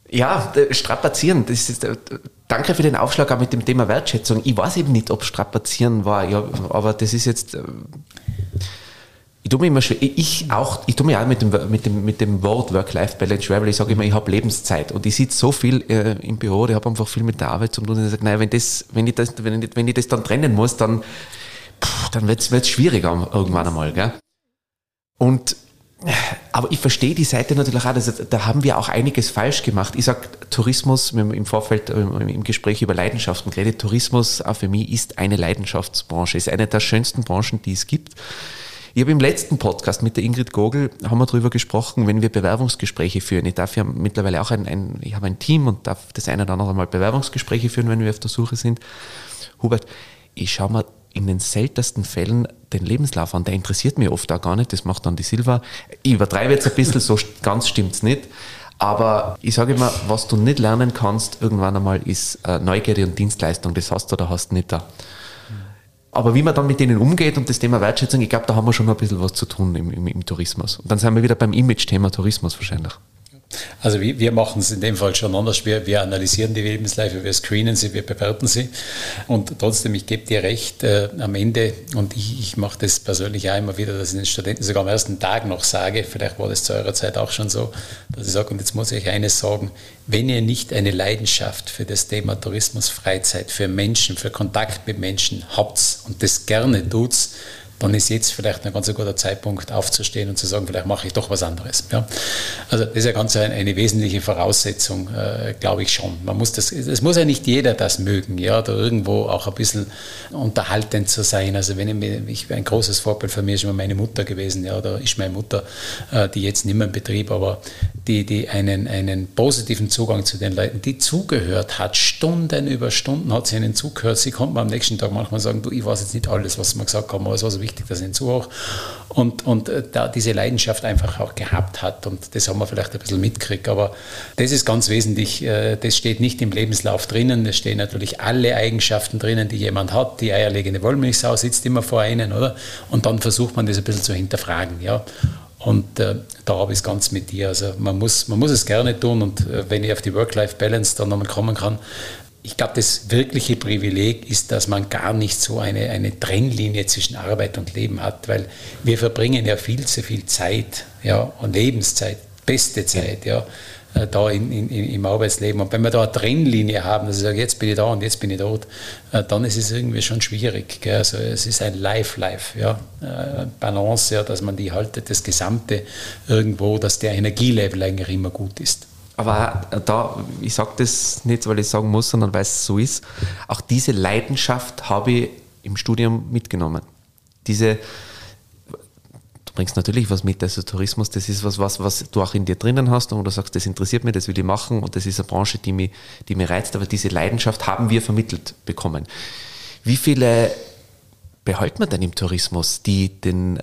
Ja, strapazieren, das ist, danke für den Aufschlag auch mit dem Thema Wertschätzung. Ich weiß eben nicht, ob strapazieren war, ja, aber das ist jetzt äh, ich tue mir immer schwer, ich auch, ich tue mir auch mit dem, mit dem, mit dem Wort Work-Life-Balance schwer, weil ich sage immer, ich habe Lebenszeit und ich sitze so viel äh, im Büro, ich habe einfach viel mit der Arbeit zu tun und ich sage, naja, wenn, das, wenn, ich das, wenn, ich, wenn ich das dann trennen muss, dann, dann wird es schwieriger irgendwann einmal. Gell? Und aber ich verstehe die Seite natürlich auch, dass, da haben wir auch einiges falsch gemacht. Ich sage, Tourismus, wir haben im Vorfeld äh, im Gespräch über Leidenschaften geredet, Tourismus auch für mich ist eine Leidenschaftsbranche, ist eine der schönsten Branchen, die es gibt. Ich habe im letzten Podcast mit der Ingrid Gogel haben wir darüber gesprochen, wenn wir Bewerbungsgespräche führen. Ich darf ja mittlerweile auch ein, ein ich habe ein Team und darf das eine oder andere Mal Bewerbungsgespräche führen, wenn wir auf der Suche sind. Hubert, ich schaue mir in den seltensten Fällen den Lebenslauf an. Der interessiert mich oft auch gar nicht. Das macht dann die Silva. Ich übertreibe jetzt ein bisschen, so ganz stimmt es nicht. Aber ich sage immer, was du nicht lernen kannst irgendwann einmal, ist äh, Neugierde und Dienstleistung. Das hast du oder hast du nicht da. Aber wie man dann mit denen umgeht und das Thema Wertschätzung, ich glaube, da haben wir schon ein bisschen was zu tun im, im, im Tourismus. Und dann sind wir wieder beim Image-Thema Tourismus wahrscheinlich. Also wir, wir machen es in dem Fall schon anders. Wir, wir analysieren die Lebensläufe, wir screenen sie, wir bewerten sie. Und trotzdem, ich gebe dir recht, äh, am Ende, und ich, ich mache das persönlich auch immer wieder, dass ich den Studenten sogar am ersten Tag noch sage, vielleicht war das zu eurer Zeit auch schon so, dass ich sage, und jetzt muss ich eines sagen, wenn ihr nicht eine Leidenschaft für das Thema Tourismus, Freizeit, für Menschen, für Kontakt mit Menschen habt und das gerne tut, dann ist jetzt vielleicht ein ganz guter Zeitpunkt aufzustehen und zu sagen, vielleicht mache ich doch was anderes. Ja. Also das ist ja ganz eine, eine wesentliche Voraussetzung, äh, glaube ich schon. Man muss das, es muss ja nicht jeder das mögen, ja, da irgendwo auch ein bisschen unterhaltend zu sein. Also wenn ich, mir, ich ein großes Vorbild für mich ist immer meine Mutter gewesen, ja, da ist meine Mutter, äh, die jetzt nicht mehr im Betrieb, aber die, die einen, einen positiven Zugang zu den Leuten, die zugehört hat, Stunden über Stunden hat sie ihnen zugehört. Sie konnte mir am nächsten Tag manchmal sagen, du, ich weiß jetzt nicht alles, was mir gesagt haben, aber es war so wichtig, dass ich ihnen zuhöre. Und, und äh, da diese Leidenschaft einfach auch gehabt hat und das haben wir vielleicht ein bisschen mitgekriegt, aber das ist ganz wesentlich, äh, das steht nicht im Lebenslauf drinnen, es stehen natürlich alle Eigenschaften drinnen, die jemand hat, die eierlegende Wollmilchsau sitzt immer vor einem, oder? Und dann versucht man das ein bisschen zu hinterfragen, ja. Und äh, da habe ich es ganz mit dir. Also man muss, man muss es gerne tun und äh, wenn ich auf die Work-Life-Balance dann nochmal kommen kann, ich glaube, das wirkliche Privileg ist, dass man gar nicht so eine, eine Trennlinie zwischen Arbeit und Leben hat, weil wir verbringen ja viel zu viel Zeit ja, und Lebenszeit, beste Zeit, ja, äh, da in, in, im Arbeitsleben. Und wenn wir da eine Trennlinie haben, dass ich sage, jetzt bin ich da und jetzt bin ich dort, äh, dann ist es irgendwie schon schwierig. Gell? Also es ist ein Life-Life, ja? Äh, Balance, ja, dass man die haltet, das Gesamte irgendwo, dass der Energielevel eigentlich immer gut ist. Aber da, ich sage das nicht, weil ich sagen muss, sondern weil es so ist, auch diese Leidenschaft habe ich im Studium mitgenommen. Diese, bringst natürlich was mit. Also Tourismus, das ist was, was, was du auch in dir drinnen hast und du sagst, das interessiert mich, das will ich machen und das ist eine Branche, die mich, die mich reizt, aber diese Leidenschaft haben wir vermittelt bekommen. Wie viele behalten wir denn im Tourismus, die, den,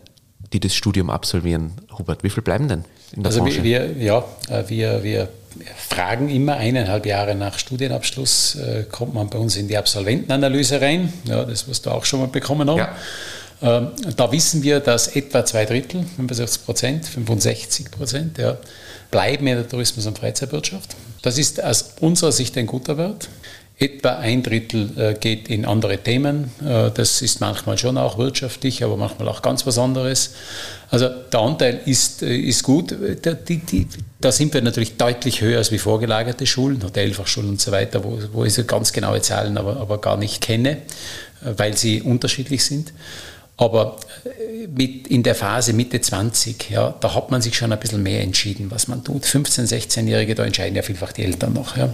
die das Studium absolvieren, Hubert? Wie viele bleiben denn in der also Branche? Wir, ja, äh, wir, wir fragen immer eineinhalb Jahre nach Studienabschluss, äh, kommt man bei uns in die Absolventenanalyse rein. Ja, das, was du auch schon mal bekommen hast. Ja. Ähm, da wissen wir, dass etwa zwei Drittel, 65 Prozent, 65 Prozent, ja, bleiben in der Tourismus- und Freizeitwirtschaft. Das ist aus unserer Sicht ein guter Wert. Etwa ein Drittel äh, geht in andere Themen. Äh, das ist manchmal schon auch wirtschaftlich, aber manchmal auch ganz was anderes. Also der Anteil ist, äh, ist gut. Die, die, da sind wir natürlich deutlich höher als wie vorgelagerte Schulen, Hotelfachschulen und so weiter, wo, wo ich so ganz genaue Zahlen aber, aber gar nicht kenne, weil sie unterschiedlich sind. Aber äh, mit, in der Phase Mitte 20, ja, da hat man sich schon ein bisschen mehr entschieden, was man tut. 15-, 16-Jährige, da entscheiden ja vielfach die Eltern noch. Ja.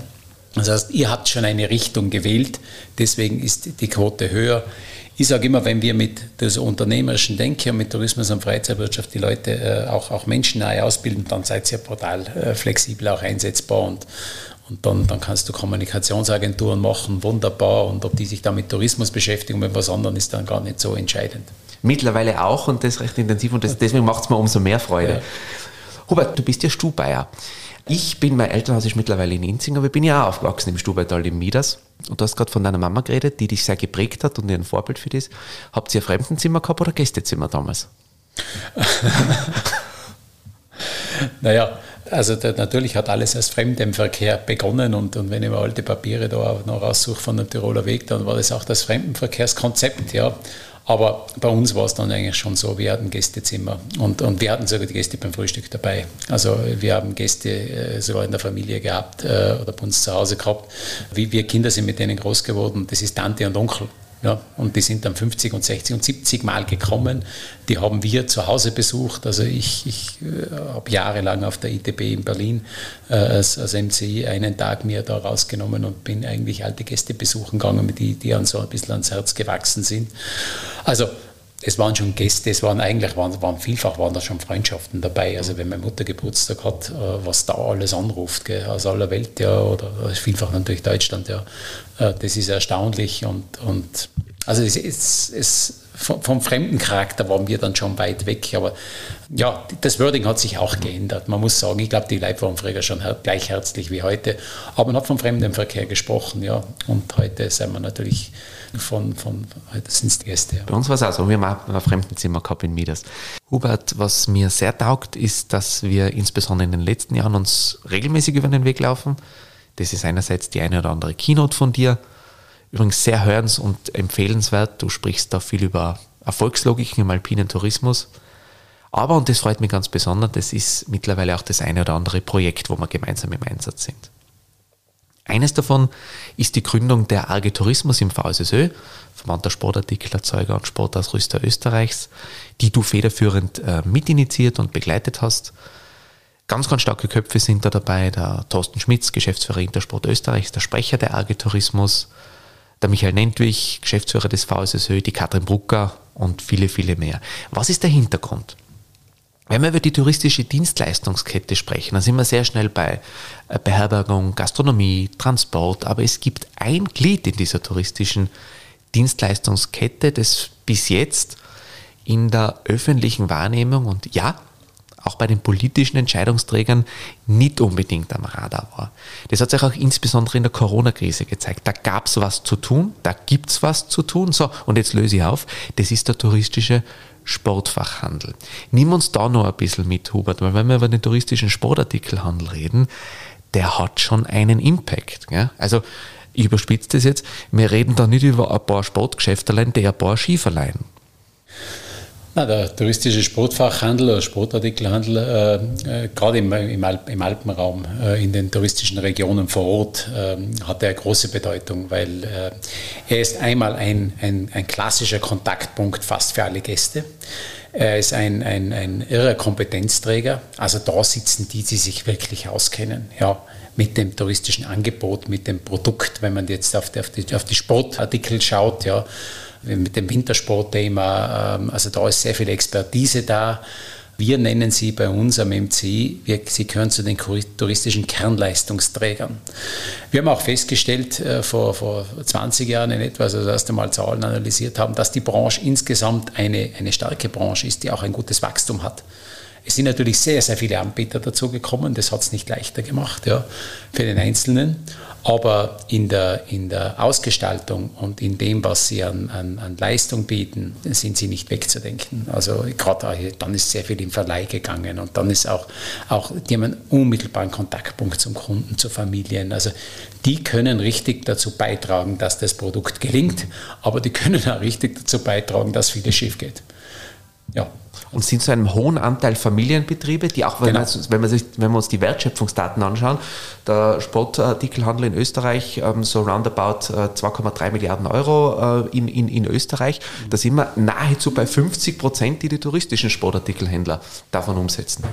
Das heißt, ihr habt schon eine Richtung gewählt, deswegen ist die Quote höher. Ich sage immer, wenn wir mit dieser unternehmerischen Denke und mit Tourismus und Freizeitwirtschaft die Leute äh, auch, auch menschennahe ausbilden, dann seid ihr brutal äh, flexibel auch einsetzbar und, und dann, dann kannst du Kommunikationsagenturen machen, wunderbar. Und ob die sich da mit Tourismus beschäftigen mit was anderem, ist dann gar nicht so entscheidend. Mittlerweile auch und das recht intensiv und das, deswegen macht es mir umso mehr Freude. Ja. Hubert, du bist ja Stubaier. Ich bin, mein Elternhaus ist mittlerweile in Inzing, aber ich bin ja auch aufgewachsen im Stubaital im Mieders. Und du hast gerade von deiner Mama geredet, die dich sehr geprägt hat und ein Vorbild für dich. Habt ihr ein Fremdenzimmer gehabt oder Gästezimmer damals? naja, also der, natürlich hat alles als Fremdenverkehr begonnen und, und wenn ich mir alte Papiere da noch raussuche von dem Tiroler Weg, dann war das auch das Fremdenverkehrskonzept, ja. Aber bei uns war es dann eigentlich schon so, wir hatten Gästezimmer und, und wir hatten sogar die Gäste beim Frühstück dabei. Also wir haben Gäste äh, sogar in der Familie gehabt äh, oder bei uns zu Hause gehabt. Wie wir Kinder sind mit denen groß geworden, das ist Tante und Onkel. Ja, und die sind dann 50 und 60 und 70 Mal gekommen. Die haben wir zu Hause besucht. Also ich, ich äh, habe jahrelang auf der ITB in Berlin äh, als, als MCI einen Tag mir da rausgenommen und bin eigentlich alte Gäste besuchen gegangen, die, die an so ein bisschen ans Herz gewachsen sind. Also es waren schon Gäste, es waren eigentlich, waren, waren vielfach waren da schon Freundschaften dabei. Also wenn meine Mutter Geburtstag hat, äh, was da alles anruft, gell, aus aller Welt, ja, oder vielfach natürlich Deutschland, ja, äh, das ist erstaunlich und, und also es, es, vom, fremden Charakter waren wir dann schon weit weg. Aber ja, das Wording hat sich auch geändert. Man muss sagen, ich glaube, die Leute waren früher schon gleich herzlich wie heute. Aber man hat vom Fremdenverkehr gesprochen, ja. Und heute sind wir natürlich von, von heute sind es die Gäste. Ja. Bei uns war es auch so, wir haben ein Fremdenzimmer gehabt in Midas. Hubert, was mir sehr taugt, ist, dass wir insbesondere in den letzten Jahren uns regelmäßig über den Weg laufen. Das ist einerseits die eine oder andere Keynote von dir, Übrigens sehr hörens- und empfehlenswert. Du sprichst da viel über Erfolgslogiken im alpinen Tourismus. Aber, und das freut mich ganz besonders, das ist mittlerweile auch das eine oder andere Projekt, wo wir gemeinsam im Einsatz sind. Eines davon ist die Gründung der Arge Tourismus im VSSÖ, Verband der Sportartikelerzeuger und Sportausrüster Österreichs, die du federführend äh, mitinitiiert und begleitet hast. Ganz, ganz starke Köpfe sind da dabei. Der Thorsten Schmitz, Geschäftsführer Intersport Österreichs, der Sprecher der Arge Tourismus, der Michael Nentwich, Geschäftsführer des VSSÖ, die Katrin Brucker und viele, viele mehr. Was ist der Hintergrund? Wenn wir über die touristische Dienstleistungskette sprechen, dann sind wir sehr schnell bei äh, Beherbergung, Gastronomie, Transport, aber es gibt ein Glied in dieser touristischen Dienstleistungskette, das bis jetzt in der öffentlichen Wahrnehmung und ja, auch bei den politischen Entscheidungsträgern nicht unbedingt am Radar war. Das hat sich auch insbesondere in der Corona-Krise gezeigt. Da gab es was zu tun, da gibt es was zu tun. So, und jetzt löse ich auf, das ist der touristische Sportfachhandel. Nimm uns da noch ein bisschen mit, Hubert, weil wenn wir über den touristischen Sportartikelhandel reden, der hat schon einen Impact. Gell? Also ich überspitze das jetzt, wir reden da nicht über ein paar Sportgeschäfte, die ein paar Schieferlein na, der touristische Sportfachhandel oder Sportartikelhandel, äh, äh, gerade im, im, Alp, im, Alpenraum, äh, in den touristischen Regionen vor Ort, äh, hat er große Bedeutung, weil äh, er ist einmal ein, ein, ein, klassischer Kontaktpunkt fast für alle Gäste. Er ist ein, ein, ein irrer Kompetenzträger. Also da sitzen die, die sich wirklich auskennen. Ja, mit dem touristischen Angebot, mit dem Produkt, wenn man jetzt auf die, auf die, auf die Sportartikel schaut, ja, mit dem Wintersportthema. Ähm, also da ist sehr viel Expertise da. Wir nennen sie bei uns am MC, wir, sie gehören zu den touristischen Kernleistungsträgern. Wir haben auch festgestellt, äh, vor, vor 20 Jahren in etwa, also das erste Mal Zahlen analysiert haben, dass die Branche insgesamt eine, eine starke Branche ist, die auch ein gutes Wachstum hat. Es sind natürlich sehr, sehr viele Anbieter dazu gekommen. Das hat es nicht leichter gemacht ja, für den Einzelnen. Aber in der, in der Ausgestaltung und in dem, was sie an, an, an Leistung bieten, sind sie nicht wegzudenken. Also gerade dann ist sehr viel im Verleih gegangen und dann ist auch, auch die haben einen unmittelbaren Kontaktpunkt zum Kunden, zu Familien. Also die können richtig dazu beitragen, dass das Produkt gelingt, aber die können auch richtig dazu beitragen, dass vieles schief geht. Und sind zu einem hohen Anteil Familienbetriebe, die auch, wenn, Genau. man, wenn, man sich, wenn wir uns die Wertschöpfungsdaten anschauen, der Sportartikelhandel in Österreich ähm, so roundabout äh, 2,3 Milliarden Euro äh, in, in, in Österreich, da sind wir nahezu bei 50 Prozent, die die touristischen Sportartikelhändler davon umsetzen.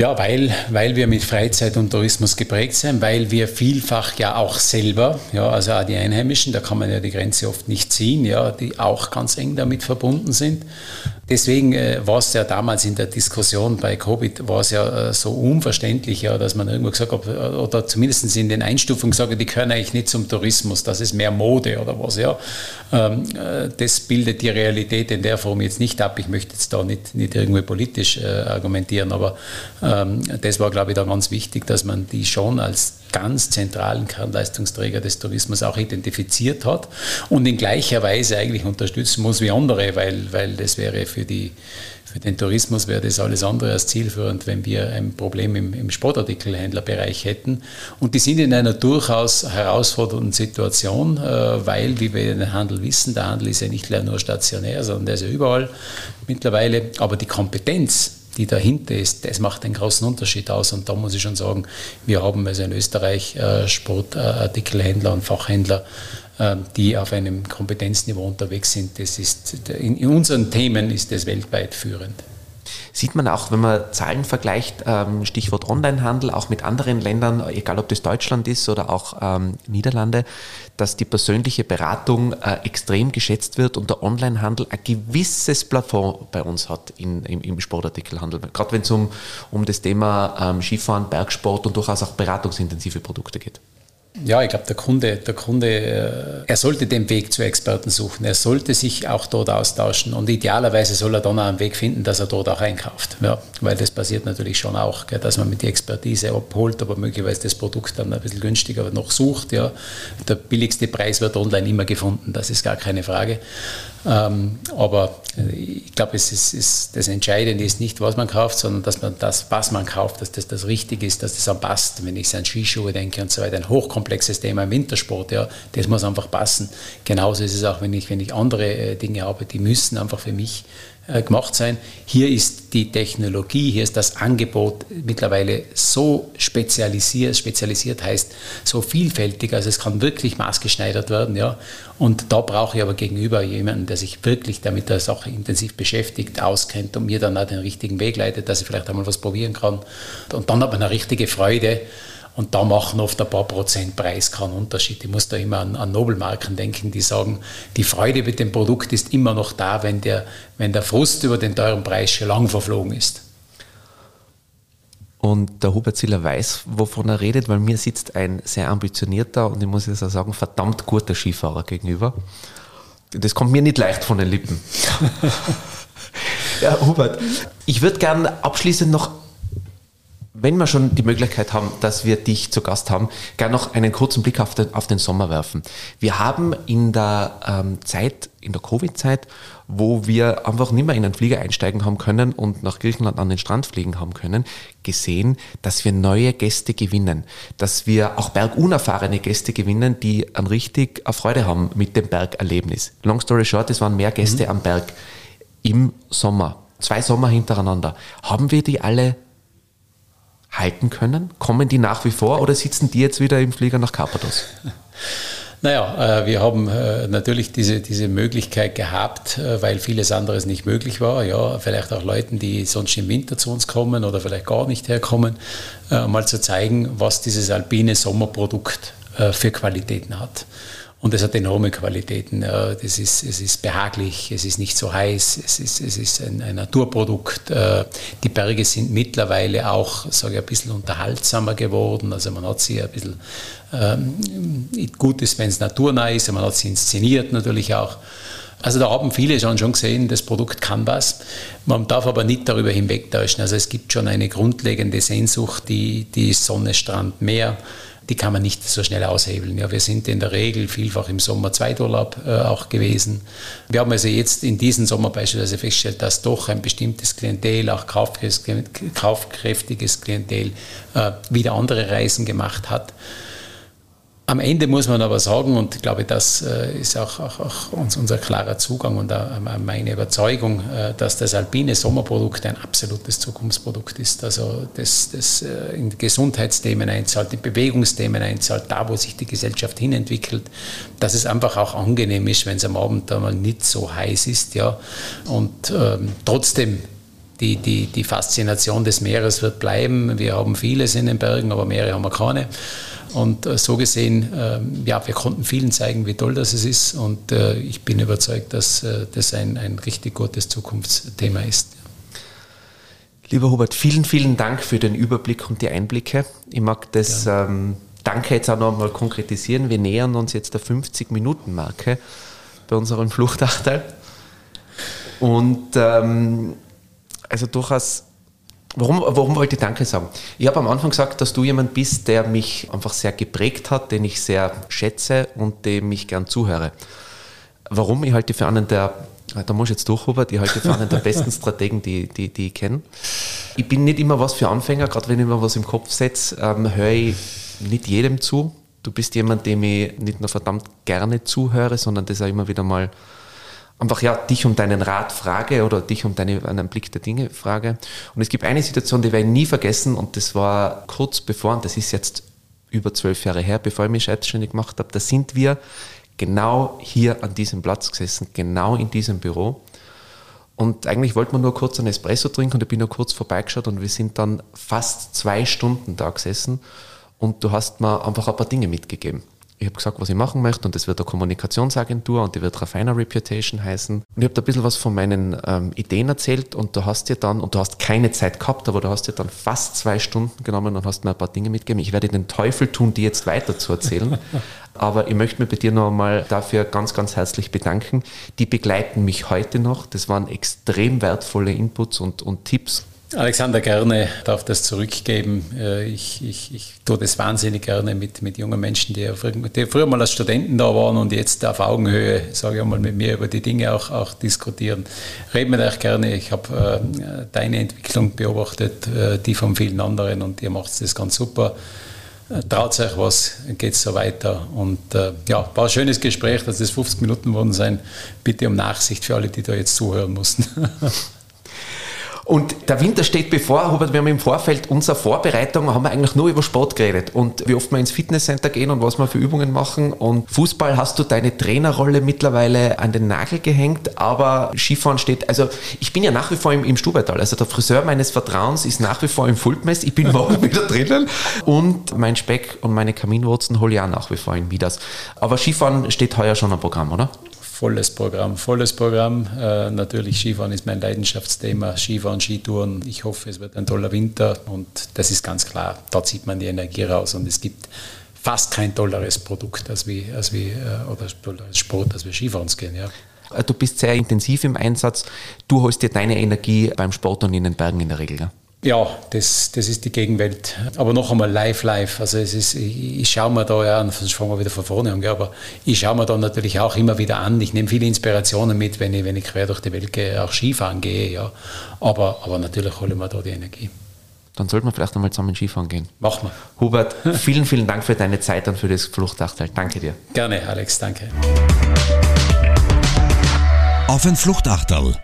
Ja, weil, weil wir mit Freizeit und Tourismus geprägt sind, weil wir vielfach ja auch selber, ja, also auch die Einheimischen, da kann man ja die Grenze oft nicht ziehen, ja, die auch ganz eng damit verbunden sind. Deswegen äh, war es ja damals in der Diskussion bei Covid, war es ja äh, so unverständlich, ja, dass man irgendwo gesagt hat, äh, oder zumindest in den Einstufungen gesagt hat, die können eigentlich nicht zum Tourismus, das ist mehr Mode oder was, ja. Ähm, äh, das bildet die Realität in der Form jetzt nicht ab. Ich möchte jetzt da nicht, nicht irgendwie politisch äh, argumentieren, aber ähm, das war, glaube ich, da ganz wichtig, dass man die schon als ganz zentralen Kernleistungsträger des Tourismus auch identifiziert hat und in gleicher Weise eigentlich unterstützen muss wie andere, weil, weil das wäre für, die, für den Tourismus wäre das alles andere als zielführend, wenn wir ein Problem im, im Sportartikelhändlerbereich hätten. Und die sind in einer durchaus herausfordernden Situation, äh, weil, wie wir den Handel wissen, der Handel ist ja nicht nur stationär, sondern der ist ja überall mittlerweile, aber die Kompetenz, die dahinter ist, das macht einen großen Unterschied aus. Und da muss ich schon sagen, wir haben also in Österreich äh, Sportartikelhändler und Fachhändler, äh, die auf einem Kompetenzniveau unterwegs sind. Das ist, in unseren Themen ist das weltweit führend. Sieht man auch, wenn man Zahlen vergleicht, ähm, Stichwort Onlinehandel, auch mit anderen Ländern, egal ob das Deutschland ist oder auch ähm, Niederlande, dass die persönliche Beratung äh, extrem geschätzt wird und der Onlinehandel ein gewisses Plafond bei uns hat im, Sportartikelhandel. Gerade wenn es um, um das Thema ähm, Skifahren, Bergsport und durchaus auch beratungsintensive Produkte geht. Ja, ich glaube, der Kunde, der Kunde, äh, er sollte den Weg zu Experten suchen. Er sollte sich auch dort austauschen und idealerweise soll er dann auch einen Weg finden, dass er dort auch einkauft. Ja, weil das passiert natürlich schon auch, gell, dass man mit die Expertise abholt, aber möglicherweise das Produkt dann ein bisschen günstiger noch sucht. Ja. Der billigste Preis wird online immer gefunden, das ist gar keine Frage. Ähm, aber ich glaube, es ist, ist, das Entscheidende ist nicht, was man kauft, sondern dass man das, was man kauft, dass das das Richtige ist, dass das am passt. Wenn ich an Skischuhe denke und so weiter, ein hochkomplexes Thema im Wintersport, ja, das muss einfach passen. Genauso ist es auch, wenn ich, wenn ich andere äh, Dinge habe, die müssen einfach für mich äh, gemacht sein. Hier ist die Technologie, hier ist das Angebot mittlerweile so spezialisiert, spezialisiert heißt so vielfältig, also es kann wirklich maßgeschneidert werden, ja. Und da brauche ich aber gegenüber jemanden, der sich wirklich damit der Sache intensiv beschäftigt, auskennt und mir dann auch den richtigen Weg leitet, dass ich vielleicht einmal was probieren kann. Und dann hat man eine richtige Freude. Und da machen oft ein paar Prozent Preis keinen Unterschied. Ich muss da immer an, an Nobelmarken denken, die sagen, die Freude mit dem Produkt ist immer noch da, wenn der, wenn der Frust über den teuren Preis schon lang verflogen ist. Und der Hubert Ziller weiß, wovon er redet, weil mir sitzt ein sehr ambitionierter und ich muss jetzt auch sagen, verdammt guter Skifahrer gegenüber. Das kommt mir nicht leicht von den Lippen. ja, Hubert, ich würde gern abschließend noch wenn wir schon die Möglichkeit haben, dass wir dich zu Gast haben, gerne noch einen kurzen Blick auf den, auf den Sommer werfen. Wir haben in der ähm, Zeit, in der Covid-Zeit, wo wir einfach nicht mehr in einen Flieger einsteigen haben können und nach Griechenland an den Strand fliegen haben können, gesehen, dass wir neue Gäste gewinnen, dass wir auch bergunerfahrene Gäste gewinnen, die an richtig Freude haben mit dem Bergerlebnis. Long story short, es waren mehr Gäste mhm. am Berg im Sommer. Zwei Sommer hintereinander. Haben wir die alle halten können? Kommen die nach wie vor oder sitzen die jetzt wieder im Flieger nach Karpathos? Naja, wir haben natürlich diese, diese Möglichkeit gehabt, weil vieles anderes nicht möglich war. Ja, vielleicht auch Leuten, die sonst im Winter zu uns kommen oder vielleicht gar nicht herkommen, mal zu zeigen, was dieses alpine Sommerprodukt für Qualitäten hat. Und es hat enorme Qualitäten. Das ist, es ist behaglich, es ist nicht so heiß, es ist, es ist ein, ein Naturprodukt. Die Berge sind mittlerweile auch, sage ich, ein bisschen unterhaltsamer geworden. Also man hat sie ein bisschen, ähm, gut ist, wenn es naturnah ist, man hat sie inszeniert natürlich auch. Also da haben viele schon, schon gesehen, das Produkt kann was. Man darf aber nicht darüber hinwegtäuschen. Also es gibt schon eine grundlegende Sehnsucht, die, die Sonne, Strand, Meer die kann man nicht so schnell aushebeln. Ja, wir sind in der Regel vielfach im Sommer Zweiturlaub äh, auch gewesen. Wir haben also jetzt in diesem Sommer beispielsweise festgestellt, dass doch ein bestimmtes Klientel, auch kaufkräftiges Klientel, äh, wieder andere Reisen gemacht hat. Am Ende muss man aber sagen, und ich glaube, das äh, ist auch, auch, auch uns, unser klarer Zugang und auch meine Überzeugung, äh, dass das alpine Sommerprodukt ein absolutes Zukunftsprodukt ist. Also das, das äh, in Gesundheitsthemen einzahlt, in Bewegungsthemen einzahlt, da wo sich die Gesellschaft hinentwickelt, dass es einfach auch angenehm ist, wenn es am Abend einmal nicht so heiß ist. Ja. Und ähm, trotzdem die, die, die Faszination des Meeres wird bleiben. Wir haben vieles in den Bergen, aber Meere haben wir keine. Und äh, so gesehen, ähm, ja, wir konnten vielen zeigen, wie toll das ist. Und äh, ich bin überzeugt, dass äh, das ein, ein richtig gutes Zukunftsthema ist. Lieber Hubert, vielen, vielen Dank für den Überblick und die Einblicke. Ich mag das ja. ähm, Danke jetzt auch noch mal konkretisieren. Wir nähern uns jetzt der 50-Minuten-Marke bei unserem Fluchtachteil. Und ähm, also durchaus Warum, warum wollte ich Danke sagen? Ich habe am Anfang gesagt, dass du jemand bist, der mich einfach sehr geprägt hat, den ich sehr schätze und dem ich gern zuhöre. Warum? Ich halte für einen der, da muss ich jetzt durch, Hubert, ich halte für einen der besten Strategen, die, die, die ich kenne. Ich bin nicht immer was für Anfänger, gerade wenn ich mir was im Kopf setze, ähm, höre ich nicht jedem zu. Du bist jemand, dem ich nicht nur verdammt gerne zuhöre, sondern das auch immer wieder mal einfach ja, dich um deinen Rat frage oder dich um deine, einen Blick der Dinge frage. Und es gibt eine Situation, die werde ich nie vergessen und das war kurz bevor, und das ist jetzt über zwölf Jahre her, bevor ich mich selbstständig gemacht habe, da sind wir genau hier an diesem Platz gesessen, genau in diesem Büro. Und eigentlich wollte man nur kurz einen Espresso trinken und ich bin nur kurz vorbeigeschaut und wir sind dann fast zwei Stunden da gesessen und du hast mir einfach ein paar Dinge mitgegeben ich habe gesagt, was ich machen möchte und das wird eine Kommunikationsagentur und die wird Refiner Reputation heißen. Und ich habe da ein bisschen was von meinen ähm, Ideen erzählt und du hast dir dann, und du hast keine Zeit gehabt, aber du hast dir dann fast zwei Stunden genommen und hast mir ein paar Dinge mitgegeben. Ich werde den Teufel tun, die jetzt weiter zu erzählen. aber ich möchte mich bei dir noch einmal dafür ganz, ganz herzlich bedanken. Die begleiten mich heute noch. Das waren extrem wertvolle Inputs und, und Tipps Alexander gerne darf das zurückgeben. Äh, ich, ich, ich tue das wahnsinnig gerne mit, mit jungen Menschen, die, die, früher mal als Studenten da waren und jetzt auf Augenhöhe, sage ich mal, mit mir über die Dinge auch, auch diskutieren. Reden wir euch gerne. Ich habe äh, deine Entwicklung beobachtet, äh, die von vielen anderen und ihr macht das ganz super. Äh, traut euch was, geht so weiter. Und äh, ja, war ein schönes Gespräch, dass das 50 Minuten worden sein. Bitte um Nachsicht für alle, die da jetzt zuhören mussten. Und der Winter steht bevor, Hubert, wir haben im Vorfeld unserer Vorbereitung, haben wir eigentlich nur über Sport geredet und wie oft wir ins Fitnesscenter gehen und was wir für Übungen machen. Und Fußball hast du deine Trainerrolle mittlerweile an den Nagel gehängt, aber Skifahren steht, also ich bin ja nach wie vor im, im Stubertal, also der Friseur meines Vertrauens ist nach wie vor im Fultmess, ich bin morgen wieder drinnen und mein Speck und meine Kaminwurzen hole ich auch nach wie vor in Midas. Aber Skifahren steht heuer schon am Programm, oder? Volles Programm, volles Programm. Äh, natürlich Skifahren ist mein Leidenschaftsthema, Skifahren, Skitouren. Ich hoffe, es wird ein toller Winter und das ist ganz klar, da zieht man die Energie raus und es gibt fast kein tolleres Produkt als wie, als wie äh, oder tolleres Sport, als wir Skifahren gehen. Ja. Äh, du bist sehr intensiv im Einsatz. Du holst dir deine Energie beim Sport und in den Bergen in der Regel. Ja? Ja, das, das ist die Gegenwelt. Aber noch einmal live, live. Also es ist, ich, ich schaue mir da, ja, sonst fangen wir wieder von vorne an, aber ich schaue mir da natürlich auch immer wieder an. Ich nehme viele Inspirationen mit, wenn ich, wenn ich quer durch die Welt gehe, auch Skifahren gehe, ja. Aber, aber natürlich hole ich mir da die Energie. Dann sollten wir vielleicht einmal zusammen Skifahren gehen. Machen wir. Hubert, vielen, vielen Dank für deine Zeit und für das Fluchtachtel. Danke dir. Gerne, Alex, danke. Auf ein Fluchtachtel